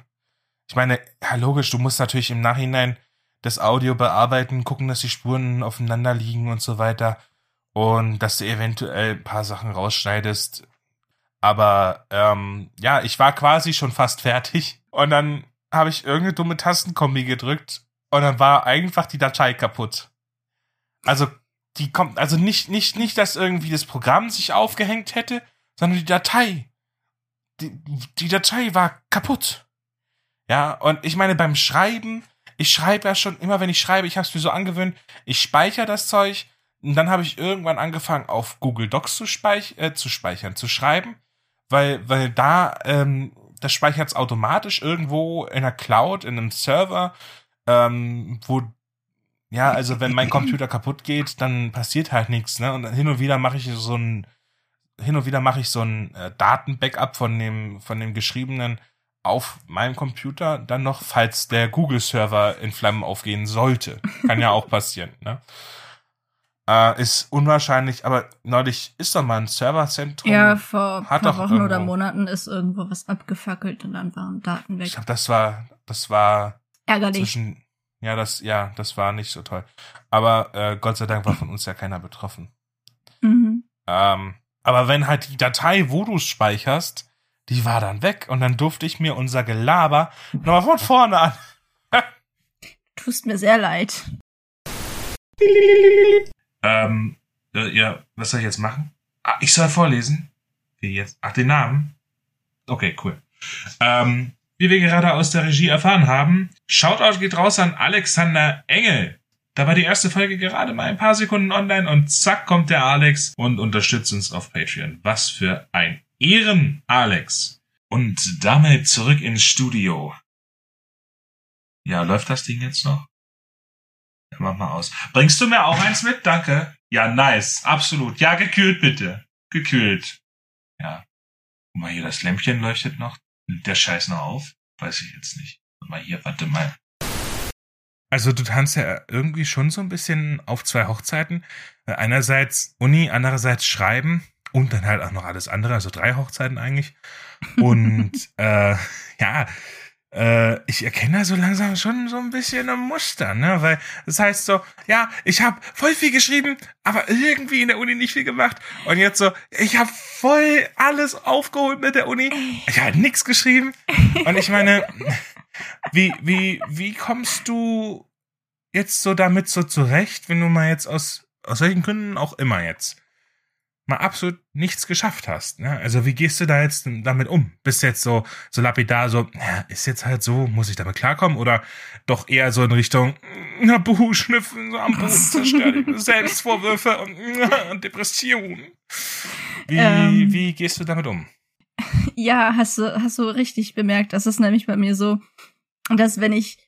ich meine, ja, logisch, du musst natürlich im Nachhinein das Audio bearbeiten, gucken, dass die Spuren aufeinander liegen und so weiter. Und dass du eventuell ein paar Sachen rausschneidest. Aber ähm, ja, ich war quasi schon fast fertig. Und dann habe ich irgendeine dumme Tastenkombi gedrückt und dann war einfach die Datei kaputt. Also die kommt, also nicht, nicht, nicht, dass irgendwie das Programm sich aufgehängt hätte, sondern die Datei. Die, die Datei war kaputt. Ja, und ich meine, beim Schreiben, ich schreibe ja schon, immer wenn ich schreibe, ich habe es mir so angewöhnt, ich speichere das Zeug und dann habe ich irgendwann angefangen, auf Google Docs zu, speich äh, zu speichern, zu schreiben, weil, weil da, ähm, das speichert es automatisch irgendwo in der Cloud, in einem Server, ähm, wo ja, also wenn mein Computer kaputt geht, dann passiert halt nichts, ne? Und hin und wieder mache ich so ein hin und wieder mache ich so ein äh, Datenbackup von dem von dem geschriebenen auf meinem Computer dann noch, falls der Google-Server in Flammen aufgehen sollte. Kann ja auch passieren, ne? Äh, ist unwahrscheinlich, aber neulich ist doch mal ein Serverzentrum. Ja, vor hat paar doch Wochen oder irgendwo- Monaten ist irgendwo was abgefackelt und dann waren Daten weg. Ich glaube, das war, das war Ärgerlich. zwischen, ja, das, ja, das war nicht so toll. Aber äh, Gott sei Dank war von uns ja keiner betroffen. Mhm. Ähm, aber wenn halt die Datei, wo du es speicherst, die war dann weg und dann durfte ich mir unser Gelaber nochmal von vorne an. Tust mir sehr leid. Ähm, äh, ja, was soll ich jetzt machen? Ah, ich soll vorlesen? Wie jetzt? Ach, den Namen? Okay, cool. Ähm, wie wir gerade aus der Regie erfahren haben, Shoutout geht raus an Alexander Engel. Da war die erste Folge gerade mal ein paar Sekunden online und zack kommt der Alex und unterstützt uns auf Patreon. Was für ein Ehren, Alex. Und damit zurück ins Studio. Ja, läuft das Ding jetzt noch? Ja, mach mal aus. Bringst du mir auch eins mit? Danke. Ja, nice. Absolut. Ja, gekühlt bitte. Gekühlt. Ja. Guck mal hier, das Lämpchen leuchtet noch. Der Scheiß noch auf? Weiß ich jetzt nicht. Guck mal hier, warte mal. Also du tanzt ja irgendwie schon so ein bisschen auf zwei Hochzeiten. Äh, Einerseits Uni, andererseits Schreiben und dann halt auch noch alles andere, also drei Hochzeiten eigentlich. Und äh, ja, äh, ich erkenne da so langsam schon so ein bisschen ein Muster, ne? Weil das heißt so, ja, ich habe voll viel geschrieben, aber irgendwie in der Uni nicht viel gemacht. Und jetzt so, ich habe voll alles aufgeholt mit der Uni. Ich habe nichts geschrieben. Und ich meine, wie, wie, wie kommst du jetzt so damit so zurecht, wenn du mal jetzt aus, aus welchen Gründen auch immer jetzt mal absolut nichts geschafft hast. Ne? Also wie gehst du da jetzt damit um? Bist du jetzt so, so lapidar, so, ja, ist jetzt halt so, muss ich damit klarkommen? Oder doch eher so in Richtung, na, Buh, schnüffeln, so am Boden Selbstvorwürfe und, und Depression. Wie, Ähm. wie gehst du damit um? Ja, hast du, hast du richtig bemerkt. Das ist nämlich bei mir so, dass wenn ich,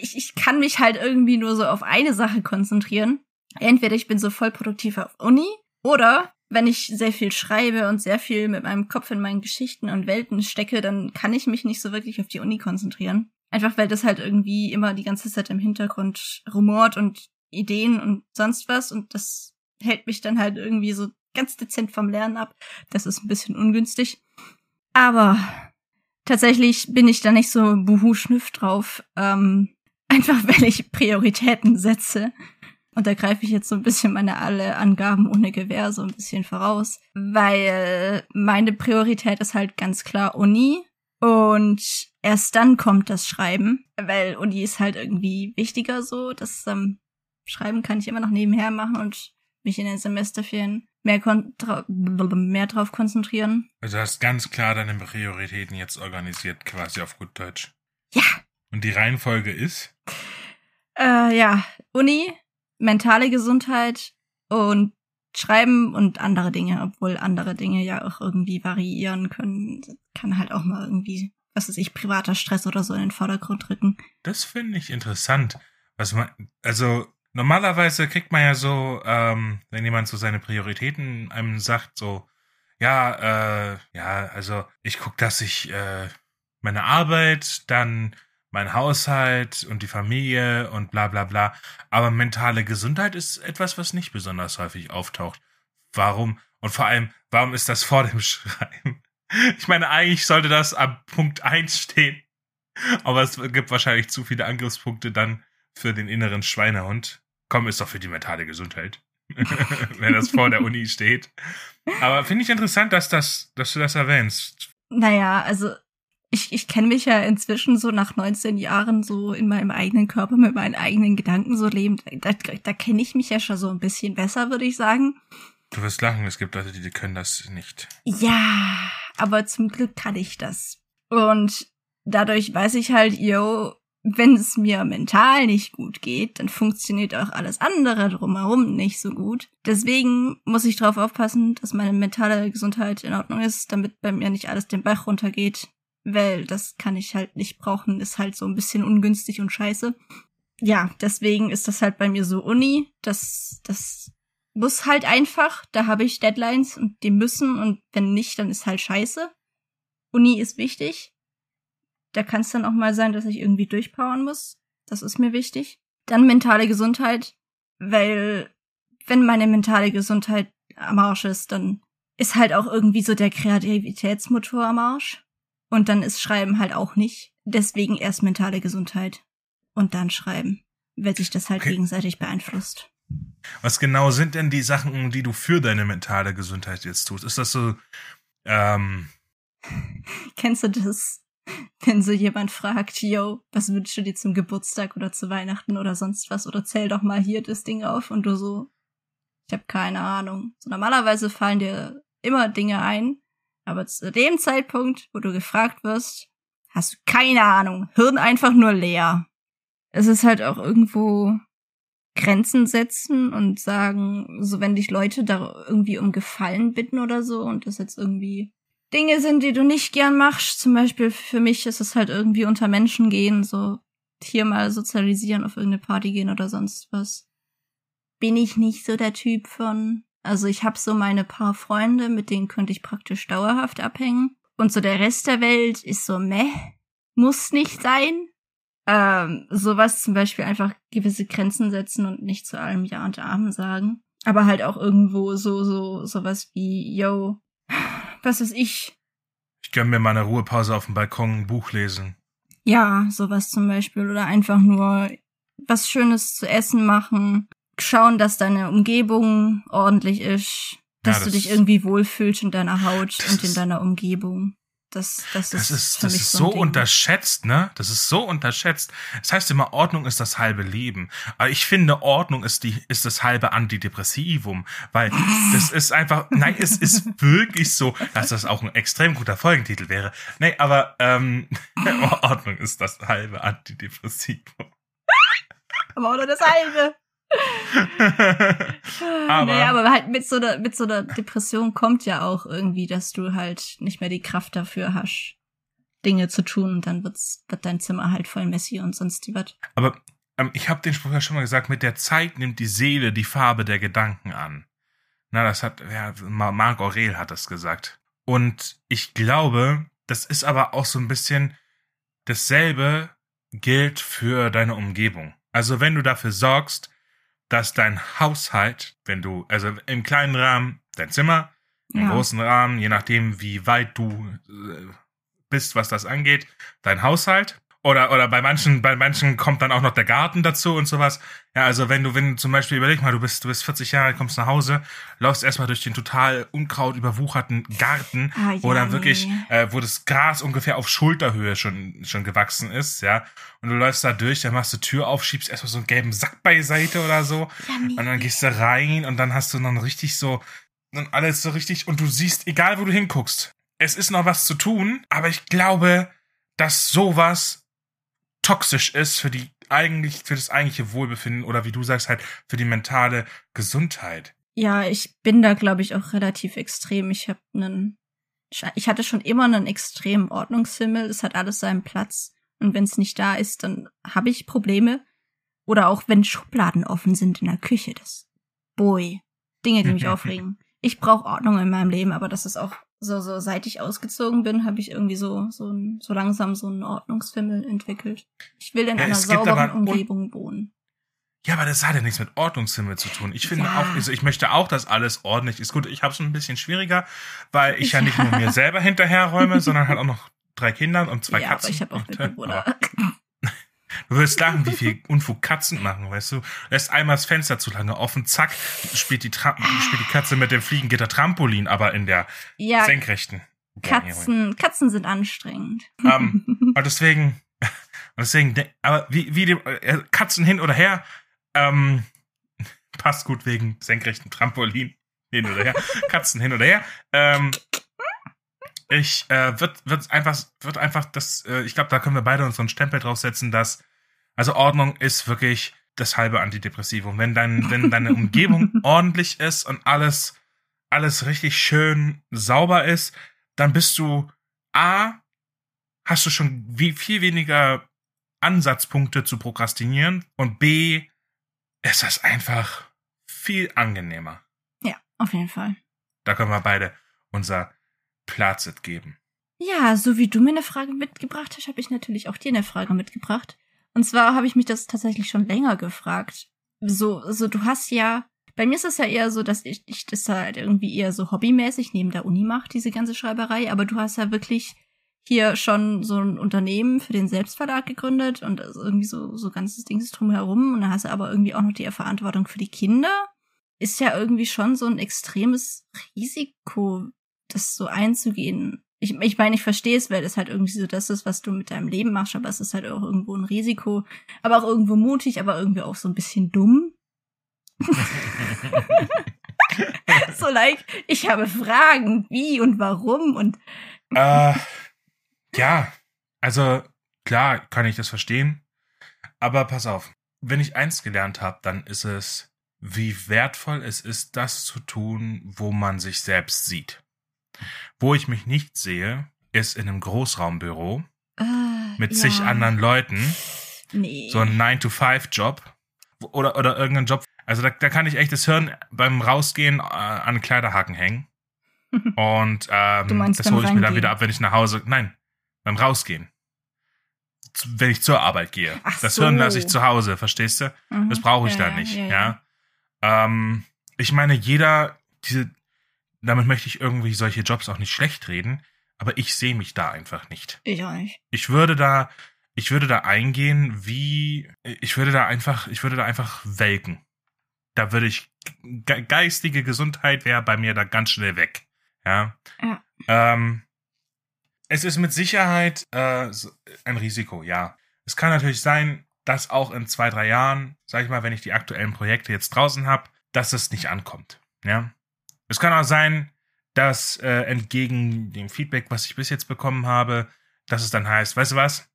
ich, ich kann mich halt irgendwie nur so auf eine Sache konzentrieren. Entweder ich bin so voll produktiv auf Uni oder wenn ich sehr viel schreibe und sehr viel mit meinem Kopf in meinen Geschichten und Welten stecke, dann kann ich mich nicht so wirklich auf die Uni konzentrieren. Einfach weil das halt irgendwie immer die ganze Zeit im Hintergrund rumort und Ideen und sonst was und das hält mich dann halt irgendwie so ganz dezent vom Lernen ab. Das ist ein bisschen ungünstig. Aber tatsächlich bin ich da nicht so buhu schnüff drauf. Ähm, einfach weil ich Prioritäten setze. Und da greife ich jetzt so ein bisschen meine alle Angaben ohne Gewehr so ein bisschen voraus, weil meine Priorität ist halt ganz klar Uni und erst dann kommt das Schreiben, weil Uni ist halt irgendwie wichtiger so. Das ähm, Schreiben kann ich immer noch nebenher machen und mich in den Semesterferien mehr, mehr drauf konzentrieren. Also hast ganz klar deine Prioritäten jetzt organisiert, quasi auf gut Deutsch. Ja. Und die Reihenfolge ist? Äh, ja, Uni, mentale Gesundheit und Schreiben und andere Dinge, obwohl andere Dinge ja auch irgendwie variieren können. Kann halt auch mal irgendwie, was weiß ich, privater Stress oder so in den Vordergrund rücken. Das finde ich interessant. Was man, also normalerweise kriegt man ja so, ähm, wenn jemand so seine Prioritäten einem sagt, so, ja, äh, ja, also ich guck, dass ich äh, meine Arbeit, dann mein Haushalt und die Familie und bla bla bla. Aber mentale Gesundheit ist etwas, was nicht besonders häufig auftaucht. Warum? Und vor allem, warum ist das vor dem Schreiben? Ich meine, eigentlich sollte das am Punkt 1 stehen. Aber es gibt wahrscheinlich zu viele Angriffspunkte dann für den inneren Schweinehund. Komm, ist doch für die mentale Gesundheit. Wenn das vor der Uni steht. Aber finde ich interessant, dass das, dass du das erwähnst. Naja, also ich, ich kenne mich ja inzwischen so nach 19 Jahren so in meinem eigenen Körper mit meinen eigenen Gedanken so leben. Da, da kenne ich mich ja schon so ein bisschen besser, würde ich sagen. Du wirst lachen, es gibt Leute, die können das nicht. Ja, aber zum Glück kann ich das. Und dadurch weiß ich halt, yo, wenn es mir mental nicht gut geht, dann funktioniert auch alles andere drumherum nicht so gut. Deswegen muss ich darauf aufpassen, dass meine mentale Gesundheit in Ordnung ist, damit bei mir nicht alles den Bach runtergeht weil das kann ich halt nicht brauchen, ist halt so ein bisschen ungünstig und scheiße. Ja, deswegen ist das halt bei mir so Uni, das, das muss halt einfach, da habe ich Deadlines und die müssen und wenn nicht, dann ist halt scheiße. Uni ist wichtig. Da kann es dann auch mal sein, dass ich irgendwie durchpowern muss. Das ist mir wichtig. Dann mentale Gesundheit, weil wenn meine mentale Gesundheit am Arsch ist, dann ist halt auch irgendwie so der Kreativitätsmotor am Arsch. Und dann ist Schreiben halt auch nicht. Deswegen erst mentale Gesundheit und dann Schreiben, weil sich das halt okay. gegenseitig beeinflusst. Was genau sind denn die Sachen, die du für deine mentale Gesundheit jetzt tust? Ist das so, ähm. Kennst du das, wenn so jemand fragt, yo, was wünschst du dir zum Geburtstag oder zu Weihnachten oder sonst was? Oder zähl doch mal hier das Ding auf und du so, ich habe keine Ahnung. So, normalerweise fallen dir immer Dinge ein, aber zu dem Zeitpunkt, wo du gefragt wirst, hast du keine Ahnung. Hirn einfach nur leer. Es ist halt auch irgendwo Grenzen setzen und sagen, so wenn dich Leute da irgendwie um Gefallen bitten oder so und das jetzt irgendwie Dinge sind, die du nicht gern machst. Zum Beispiel für mich ist es halt irgendwie unter Menschen gehen, so hier mal sozialisieren, auf irgendeine Party gehen oder sonst was. Bin ich nicht so der Typ von. Also ich habe so meine paar Freunde, mit denen könnte ich praktisch dauerhaft abhängen. Und so der Rest der Welt ist so meh, muss nicht sein. Ähm, sowas zum Beispiel einfach gewisse Grenzen setzen und nicht zu allem Ja und Amen sagen. Aber halt auch irgendwo so, so, sowas wie, yo, was ist ich? Ich gönn mir mal eine Ruhepause auf dem Balkon, ein Buch lesen. Ja, sowas zum Beispiel. Oder einfach nur was Schönes zu essen machen schauen, dass deine Umgebung ordentlich ist, dass ja, das du dich irgendwie wohlfühlst in deiner Haut und in deiner Umgebung. Das, das, das ist, das ist so, so unterschätzt, ne? Das ist so unterschätzt. Das heißt immer, Ordnung ist das halbe Leben. Aber ich finde, Ordnung ist die, ist das halbe Antidepressivum. Weil das ist einfach, nein, es ist wirklich so, dass das auch ein extrem guter Folgentitel wäre. Nee, aber ähm, Ordnung ist das halbe Antidepressivum. Aber auch nur das halbe. aber, naja, aber halt mit so, einer, mit so einer Depression kommt ja auch irgendwie, dass du halt nicht mehr die Kraft dafür hast, Dinge zu tun und dann wird's, wird dein Zimmer halt voll messy und sonst die wird. Aber ähm, ich habe den Spruch ja schon mal gesagt, mit der Zeit nimmt die Seele die Farbe der Gedanken an. Na, das hat, ja, Marc Aurel hat das gesagt. Und ich glaube, das ist aber auch so ein bisschen dasselbe gilt für deine Umgebung. Also wenn du dafür sorgst, dass dein Haushalt, wenn du, also im kleinen Rahmen dein Zimmer, im ja. großen Rahmen, je nachdem, wie weit du äh, bist, was das angeht, dein Haushalt. Oder, oder bei manchen, bei manchen kommt dann auch noch der Garten dazu und sowas. Ja, also wenn du, wenn du zum Beispiel überleg mal, du bist, du bist 40 Jahre, kommst nach Hause, läufst erstmal durch den total unkraut überwucherten Garten, Ah, ja, wo dann wirklich, äh, wo das Gras ungefähr auf Schulterhöhe schon, schon gewachsen ist, ja. Und du läufst da durch, dann machst du Tür auf, schiebst erstmal so einen gelben Sack beiseite oder so. Ja. Und dann gehst du rein und dann hast du dann richtig so, dann alles so richtig, und du siehst, egal wo du hinguckst, es ist noch was zu tun, aber ich glaube, dass sowas toxisch ist für die eigentlich, für das eigentliche Wohlbefinden oder wie du sagst halt, für die mentale Gesundheit. Ja, ich bin da, glaube ich, auch relativ extrem. Ich habe einen, ich hatte schon immer einen extremen Ordnungshimmel. Es hat alles seinen Platz. Und wenn es nicht da ist, dann habe ich Probleme. Oder auch wenn Schubladen offen sind in der Küche. Das, boy, Dinge, die mich aufregen. Ich brauche Ordnung in meinem Leben, aber das ist auch so, so, seit ich ausgezogen bin, habe ich irgendwie so, so, ein, so langsam so einen Ordnungsfimmel entwickelt. Ich will in Ja, einer sauberen Umgebung wohnen. Ja, aber das hat ja nichts mit Ordnungshimmel zu tun. Ich finde Ja. auch, also ich möchte auch, dass alles ordentlich ist. Gut, ich habe es ein bisschen schwieriger, weil ich ja nicht nur mir selber hinterherräume, sondern halt auch noch drei Kindern und zwei ja, Katzen. aber ich habe auch Mitbewohner. Du wirst lachen, wie viel Unfug Katzen machen, weißt du? Lässt einmal das Fenster zu lange offen, zack, spielt die, Tra spielt die Katze mit dem Fliegengitter Trampolin, aber in der Ja, senkrechten. Katzen, Katzen sind anstrengend. Ähm, Und deswegen, und deswegen, de- aber wie, wie dem, äh, Katzen hin oder her, ähm, passt gut wegen senkrechten Trampolin hin oder her, Katzen hin oder her. Ähm, ich äh, wird wird einfach wird einfach das, äh, ich glaube, da können wir beide unseren Stempel draufsetzen, dass also Ordnung ist wirklich das halbe Antidepressivum. Wenn dein wenn deine Umgebung ordentlich ist und alles alles richtig schön sauber ist, dann bist du a hast du schon wie viel weniger Ansatzpunkte zu prokrastinieren und b ist das einfach viel angenehmer. ja, auf jeden Fall. Da können wir beide unser Plazit geben. Ja, so wie du mir eine Frage mitgebracht hast, habe ich natürlich auch dir eine Frage mitgebracht. Und zwar habe ich mich das tatsächlich schon länger gefragt. So, so du hast ja, bei mir ist es ja eher so, dass ich, ich das halt irgendwie eher so hobbymäßig neben der Uni mache, diese ganze Schreiberei. Aber du hast ja wirklich hier schon so ein Unternehmen für den Selbstverlag gegründet und also irgendwie so, so ganzes Dings drumherum. Und dann hast du aber irgendwie auch noch die Verantwortung für die Kinder. Ist ja irgendwie schon so ein extremes Risiko, das so einzugehen. Ich, ich meine, ich verstehe es, weil es halt irgendwie so das ist, was du mit deinem Leben machst, aber es ist halt auch irgendwo ein Risiko, aber auch irgendwo mutig, aber irgendwie auch so ein bisschen dumm. so like, ich habe Fragen, wie und warum und äh, ja, also klar kann ich das verstehen, aber pass auf, wenn ich eins gelernt habe, dann ist es, wie wertvoll es ist, das zu tun, wo man sich selbst sieht. Wo ich mich nicht sehe, ist in einem Großraumbüro äh, mit ja, zig anderen Leuten, Nee. so ein 9-to-5-Job oder, oder irgendein Job. Also da, da kann ich echt das Hirn beim Rausgehen äh, an Kleiderhaken hängen. Und ähm, Du meinst das hole ich mir dann wieder ab, wenn ich nach Hause. Nein, beim Rausgehen. Wenn ich zur Arbeit gehe. Ach das so. Hirn lasse ich zu Hause, verstehst du? Mhm. Das brauche ich Ja, da nicht, ja, ja. ja. Ähm, ich meine, jeder, diese, damit möchte ich irgendwie solche Jobs auch nicht schlecht reden, aber ich sehe mich da einfach nicht Ich auch nicht. ich würde da, ich würde da eingehen, wie, ich würde da einfach, ich würde da einfach welken. Da würde ich, ge geistige Gesundheit wäre bei mir da ganz schnell weg. Ja. Ja. Ähm, es ist mit Sicherheit äh, ein Risiko, ja. Es kann natürlich sein, dass auch in zwei, drei Jahren, sag ich mal, wenn ich die aktuellen Projekte jetzt draußen habe, dass es nicht ankommt. Ja. Es kann auch sein, dass äh, entgegen dem Feedback, was ich bis jetzt bekommen habe, dass es dann heißt, weißt du was?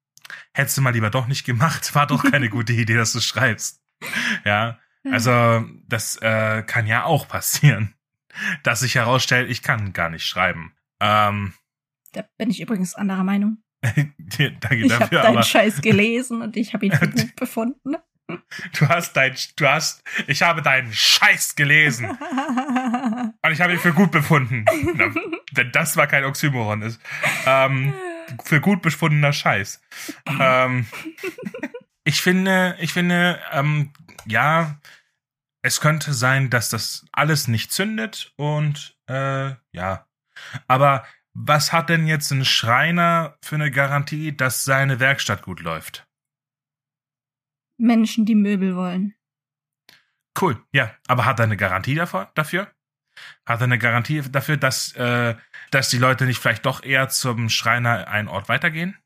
Hättest du mal lieber doch nicht gemacht, war doch keine gute Idee, dass du schreibst. Ja, also das äh, kann ja auch passieren, dass sich herausstellt, ich kann gar nicht schreiben. Ähm, Da bin ich übrigens anderer Meinung. danke Ich habe dafür, deinen Scheiß gelesen und ich habe ihn für gut befunden. du hast dein, du hast, ich habe deinen Scheiß gelesen und ich habe ihn für gut befunden. Na, wenn das mal kein Oxymoron ist. Ähm, für gut befundener Scheiß. ähm, ich finde, ich finde, ähm, ja, es könnte sein, dass das alles nicht zündet und äh, ja, aber was hat denn jetzt ein Schreiner für eine Garantie, dass seine Werkstatt gut läuft? Menschen, die Möbel wollen. Cool, ja. Aber hat er eine Garantie davor, dafür? Hat er eine Garantie dafür, dass, äh, dass die Leute nicht vielleicht doch eher zum Schreiner einen Ort weitergehen?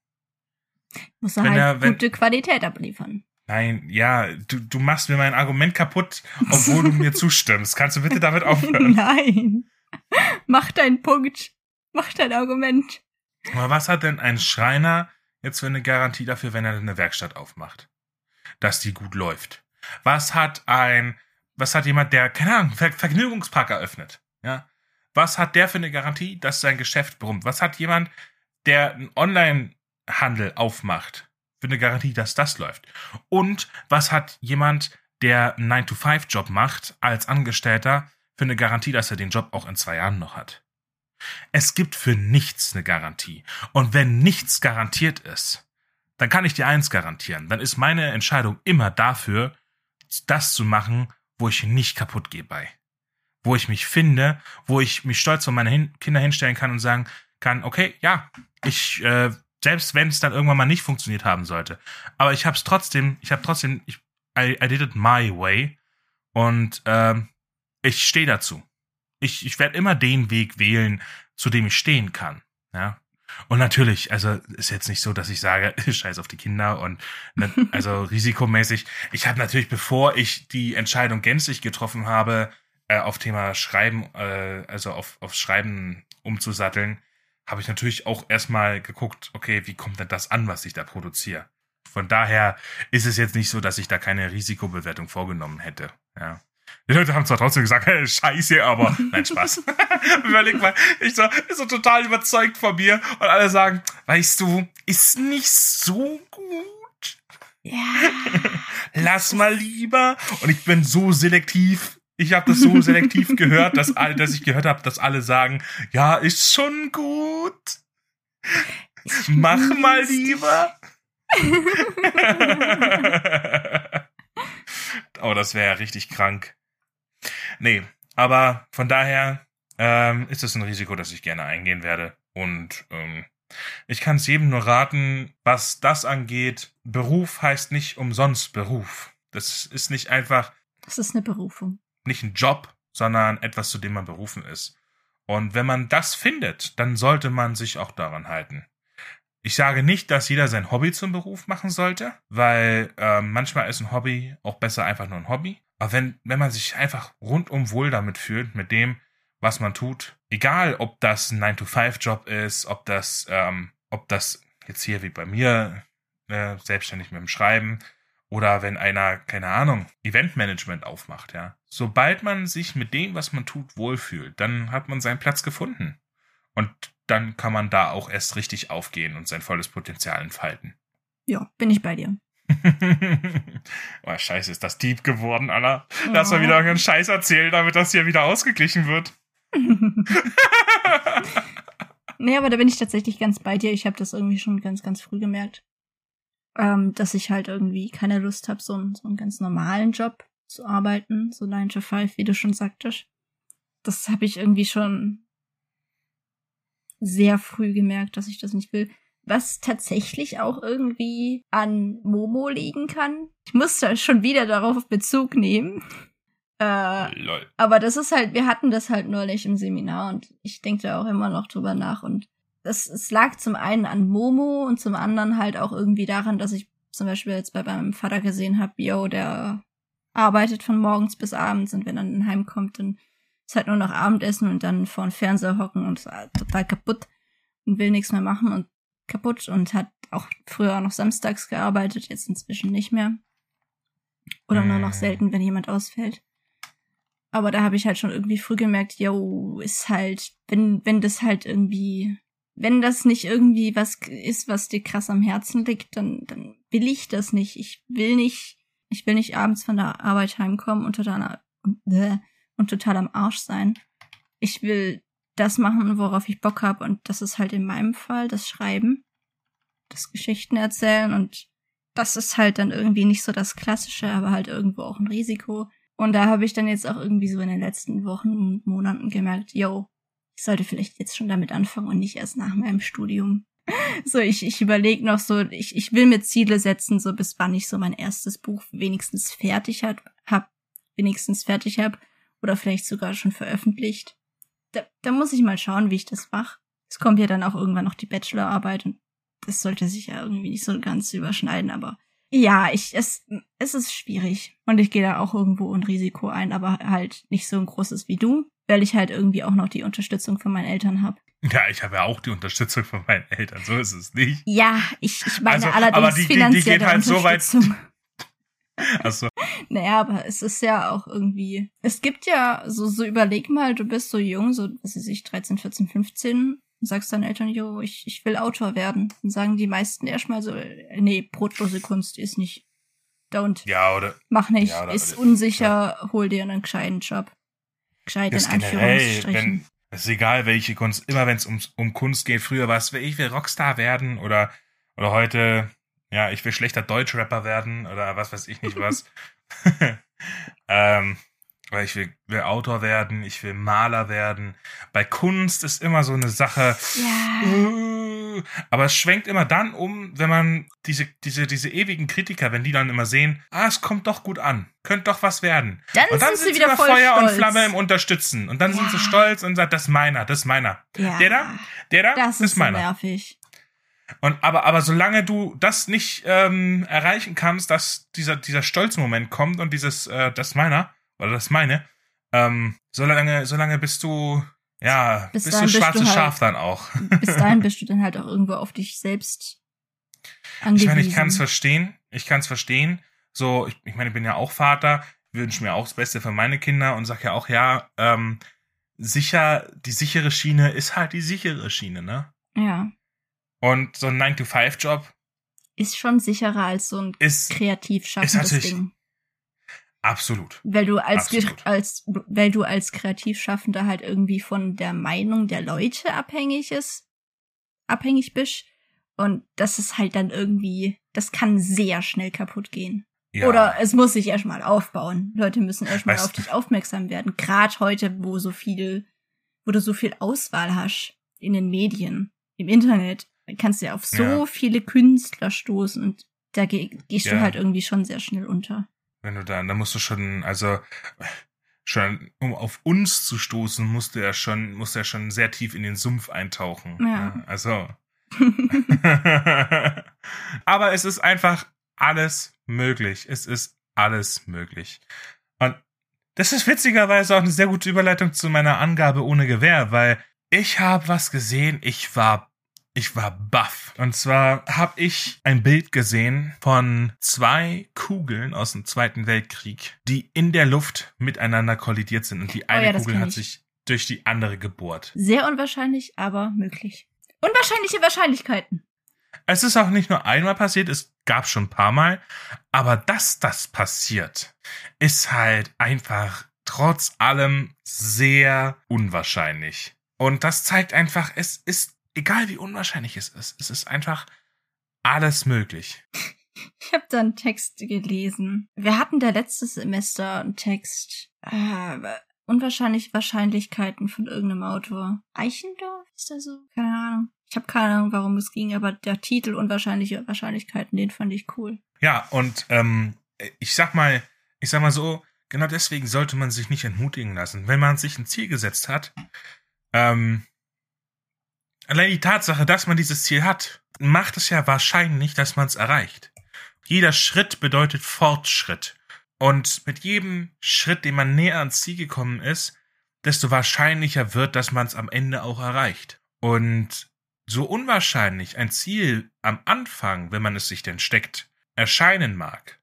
Muss er wenn halt er, wenn, gute Qualität abliefern. Nein, ja, du, du machst mir mein Argument kaputt, obwohl du mir zustimmst. Kannst du bitte damit aufhören? Nein. Mach deinen Punkt. Mach dein Argument. Aber was hat denn ein Schreiner jetzt für eine Garantie dafür, wenn er eine Werkstatt aufmacht? Dass die gut läuft. Was hat ein, was hat jemand, der, keine Ahnung, Ver Vergnügungspark eröffnet? Ja. Was hat der für eine Garantie, dass sein Geschäft brummt? Was hat jemand, der einen Online-Handel aufmacht, für eine Garantie, dass das läuft? Und was hat jemand, der einen 9-to-5-Job macht, als Angestellter, für eine Garantie, dass er den Job auch in zwei Jahren noch hat? Es gibt für nichts eine Garantie. Und wenn nichts garantiert ist, dann kann ich dir eins garantieren. Dann ist meine Entscheidung immer dafür, das zu machen, wo ich nicht kaputt gehe bei. Wo ich mich finde, wo ich mich stolz vor meine Kinder hinstellen kann und sagen kann, okay, ja, ich, äh, selbst wenn es dann irgendwann mal nicht funktioniert haben sollte. Aber ich habe es trotzdem, ich habe trotzdem, ich, I, I did it my way. Und äh, ich stehe dazu. Ich, ich werde immer den Weg wählen, zu dem ich stehen kann. Ja. Und natürlich, also ist jetzt nicht so, dass ich sage, scheiß auf die Kinder und ne, also risikomäßig. Ich habe natürlich, bevor ich die Entscheidung gänzlich getroffen habe, äh, auf Thema Schreiben, äh, also auf, auf Schreiben umzusatteln, habe ich natürlich auch erstmal geguckt, okay, wie kommt denn das an, was ich da produziere? Von daher ist es jetzt nicht so, dass ich da keine Risikobewertung vorgenommen hätte. Ja. Die Leute haben zwar trotzdem gesagt, hey, scheiße, aber nein, Spaß. Überleg mal, ich so, so total überzeugt von mir und alle sagen, weißt du, ist nicht so gut. Ja. Lass mal lieber. Und ich bin so selektiv. Ich habe das so selektiv gehört, dass alle, dass ich gehört habe, dass alle sagen, ja, ist schon gut. Mach mal lieber. oh, das wäre ja richtig krank. Nee, aber von daher ähm, ist es ein Risiko, das ich gerne eingehen werde. Und ähm, ich kann es jedem nur raten, was das angeht. Beruf heißt nicht umsonst Beruf. Das ist nicht einfach. Das ist eine Berufung. Nicht ein Job, sondern etwas, zu dem man berufen ist. Und wenn man das findet, dann sollte man sich auch daran halten. Ich sage nicht, dass jeder sein Hobby zum Beruf machen sollte, weil äh, manchmal ist ein Hobby auch besser einfach nur ein Hobby. Aber wenn, wenn man sich einfach rundum wohl damit fühlt, mit dem, was man tut, egal ob das ein 9-to-5-Job ist, ob das, ähm, ob das jetzt hier wie bei mir, äh, selbstständig mit dem Schreiben, oder wenn einer, keine Ahnung, Eventmanagement aufmacht, ja. Sobald man sich mit dem, was man tut, wohlfühlt, dann hat man seinen Platz gefunden. Und dann kann man da auch erst richtig aufgehen und sein volles Potenzial entfalten. Ja, bin ich bei dir. oh, scheiße, ist das deep geworden, Anna. Lass mal wieder irgendeinen Scheiß erzählen, damit das hier wieder ausgeglichen wird. nee, aber da bin ich tatsächlich ganz bei dir. Ich habe das irgendwie schon ganz, ganz früh gemerkt. Ähm, dass ich halt irgendwie keine Lust habe, so, einen, so einen ganz normalen Job zu arbeiten, so 9 to 5, wie du schon sagtest. Das habe ich irgendwie schon sehr früh gemerkt, dass ich das nicht will was tatsächlich auch irgendwie an Momo liegen kann. Ich muss da schon wieder darauf Bezug nehmen. Äh, Lol. Aber das ist halt, wir hatten das halt neulich im Seminar und ich denke da auch immer noch drüber nach. Und das, es lag zum einen an Momo und zum anderen halt auch irgendwie daran, dass ich zum Beispiel jetzt bei meinem Vater gesehen habe, yo, der arbeitet von morgens bis abends und wenn er dann heimkommt, dann ist halt nur noch Abendessen und dann vor dem Fernseher hocken und ist halt total kaputt und will nichts mehr machen und kaputt und hat auch früher noch samstags gearbeitet, jetzt inzwischen nicht mehr. Oder nur noch äh. selten, wenn jemand ausfällt. Aber da habe ich halt schon irgendwie früh gemerkt, yo, ist halt, wenn, wenn das halt irgendwie, wenn das nicht irgendwie was ist, was dir krass am Herzen liegt, dann, dann will ich das nicht. Ich will nicht, ich will nicht abends von der Arbeit heimkommen und total, äh, und total am Arsch sein. Ich will das machen, worauf ich Bock habe. Und das ist halt in meinem Fall das Schreiben, das Geschichten erzählen. Und das ist halt dann irgendwie nicht so das Klassische, aber halt irgendwo auch ein Risiko. Und da habe ich dann jetzt auch irgendwie so in den letzten Wochen und Monaten gemerkt, yo, ich sollte vielleicht jetzt schon damit anfangen und nicht erst nach meinem Studium. So, ich, ich überlege noch so, ich, ich will mir Ziele setzen, so bis wann ich so mein erstes Buch wenigstens fertig hat, hab, wenigstens fertig hab oder vielleicht sogar schon veröffentlicht. Da, da muss ich mal schauen, wie ich das mache. Es kommt ja dann auch irgendwann noch die Bachelorarbeit und das sollte sich ja irgendwie nicht so ganz überschneiden, aber ja, ich, es, es ist schwierig. Und ich gehe da auch irgendwo ein Risiko ein, aber halt nicht so ein großes wie du, weil ich halt irgendwie auch noch die Unterstützung von meinen Eltern habe. Ja, ich habe ja auch die Unterstützung von meinen Eltern, so ist es nicht. Ja, ich, ich meine also, allerdings aber die, die, die geht halt so weit. Achso. Naja, aber es ist ja auch irgendwie. Es gibt ja, so, so überleg mal, du bist so jung, so, was weiß ich, 13, 14, 15, und sagst deinen Eltern, jo, ich, ich will Autor werden. Dann sagen die meisten erstmal so, nee, brotlose Kunst ist nicht. Don't. Ja, oder? Mach nicht. Ja, oder, ist unsicher, ja. hol dir einen gescheiten Job. Gescheit in Anführungsstrichen. Wenn, es ist egal, welche Kunst, immer wenn es um, um Kunst geht, früher war es, ich will Rockstar werden oder, oder heute, ja, ich will schlechter Deutschrapper werden oder was weiß ich nicht was. ähm, weil ich will, will, Autor werden, ich will Maler werden. Bei Kunst ist immer so eine Sache. Ja. Uh, aber es schwenkt immer dann um, wenn man diese, diese, diese ewigen Kritiker, wenn die dann immer sehen, ah, es kommt doch gut an, könnte doch was werden. Dann und dann sind, sie wieder voll Feuer stolz. und Flamme im Unterstützen. Und dann ja. sind sie stolz und sagen, das ist meiner, das ist meiner. Ja. Der da, der da, das ist, ist meiner. So nervig. Und aber, aber solange du das nicht ähm, erreichen kannst, dass dieser, dieser Stolzmoment kommt und dieses, äh, das meiner, oder das meine, ähm, solange, solange bist du, ja, bis bist du schwarzes bist du halt, Schaf dann auch. bis dahin bist du dann halt auch irgendwo auf dich selbst angewiesen. Ich meine, ich kann es verstehen. Ich kann es verstehen. So, ich, ich meine, ich bin ja auch Vater, wünsche mir auch das Beste für meine Kinder und sag ja auch, ja, ähm, sicher, die sichere Schiene ist halt die sichere Schiene, ne? Ja. Und so ein 9-to-5-Job ist schon sicherer als so ein ist, kreativ schaffendes Ding. Absolut. Weil du als, Absolut. als, weil du als Kreativschaffender halt irgendwie von der Meinung der Leute abhängig ist, abhängig bist. Und das ist halt dann irgendwie, das kann sehr schnell kaputt gehen. Ja. Oder es muss sich erstmal aufbauen. Leute müssen erstmal auf dich aufmerksam werden. Gerade heute, wo so viel, wo du so viel Auswahl hast in den Medien, im Internet, kannst du ja auf so ja. viele Künstler stoßen und da geh, gehst ja. du halt irgendwie schon sehr schnell unter. Wenn du dann, da musst du schon, also schon, um auf uns zu stoßen, musst du ja schon, musst du ja schon sehr tief in den Sumpf eintauchen. Ja. ja also. Aber es ist einfach alles möglich. Es ist alles möglich. Und das ist witzigerweise auch eine sehr gute Überleitung zu meiner Angabe ohne Gewehr, weil ich habe was gesehen, ich war ich war baff. Und zwar habe ich ein Bild gesehen von zwei Kugeln aus dem Zweiten Weltkrieg, die in der Luft miteinander kollidiert sind. Und die oh eine oh ja, Kugel hat sich durch die andere gebohrt. Sehr unwahrscheinlich, aber möglich. Unwahrscheinliche Wahrscheinlichkeiten. Es ist auch nicht nur einmal passiert, es gab schon ein paar Mal. Aber dass das passiert, ist halt einfach trotz allem sehr unwahrscheinlich. Und das zeigt einfach, es ist egal wie unwahrscheinlich es ist, es ist einfach alles möglich. Ich habe da einen Text gelesen. Wir hatten der letzte Semester einen Text. Äh, unwahrscheinliche Wahrscheinlichkeiten von irgendeinem Autor. Eichendorf ist der so? Keine Ahnung. Ich habe keine Ahnung, warum es ging, aber der Titel Unwahrscheinliche Wahrscheinlichkeiten, den fand ich cool. Ja, und ähm, ich sag mal, ich sag mal so, genau deswegen sollte man sich nicht entmutigen lassen. Wenn man sich ein Ziel gesetzt hat, ähm, Allein die Tatsache, dass man dieses Ziel hat, macht es ja wahrscheinlich, dass man es erreicht. Jeder Schritt bedeutet Fortschritt. Und mit jedem Schritt, den man näher ans Ziel gekommen ist, desto wahrscheinlicher wird, dass man es am Ende auch erreicht. Und so unwahrscheinlich ein Ziel am Anfang, wenn man es sich denn steckt, erscheinen mag,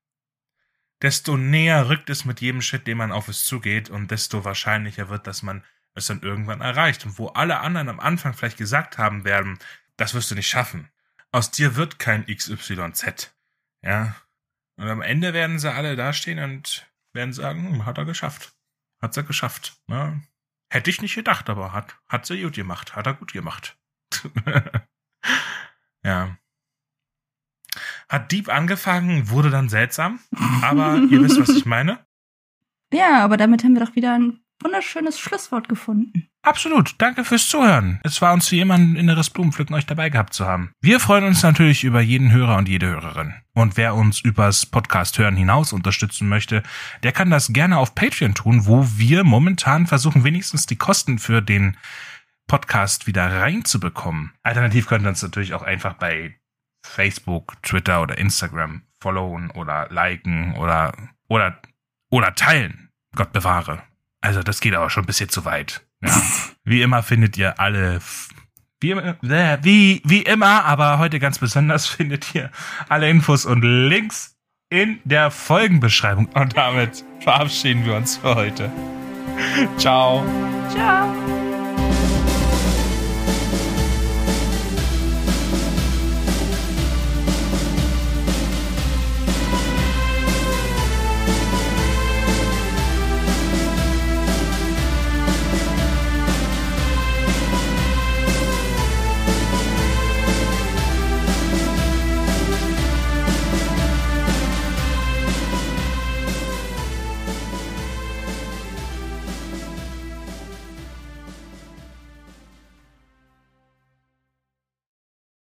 desto näher rückt es mit jedem Schritt, den man auf es zugeht, und desto wahrscheinlicher wird, dass man es dann irgendwann erreicht. Und wo alle anderen am Anfang vielleicht gesagt haben werden, das wirst du nicht schaffen. Aus dir wird kein XYZ. Ja. Und am Ende werden sie alle dastehen und werden sagen, hm, hat er geschafft. Hat's er geschafft. Ja. Hätte ich nicht gedacht, aber hat, hat sie gut gemacht. Hat er gut gemacht. ja. Hat Dieb angefangen, wurde dann seltsam. Aber ihr wisst, was ich meine. Ja, aber damit haben wir doch wieder ein wunderschönes Schlusswort gefunden. Absolut. Danke fürs Zuhören. Es war uns wie immer ein inneres Blumenpflücken, euch dabei gehabt zu haben. Wir freuen uns natürlich über jeden Hörer und jede Hörerin. Und wer uns übers Podcast hören hinaus unterstützen möchte, der kann das gerne auf Patreon tun, wo wir momentan versuchen, wenigstens die Kosten für den Podcast wieder reinzubekommen. Alternativ könnt ihr uns natürlich auch einfach bei Facebook, Twitter oder Instagram followen oder liken oder, oder, oder teilen. Gott bewahre. Also das geht aber schon ein bisschen zu weit. Ja. Wie immer findet ihr alle, wie, äh, wie, wie immer, aber heute ganz besonders findet ihr alle Infos und Links in der Folgenbeschreibung. Und damit verabschieden wir uns für heute. Ciao. Ciao.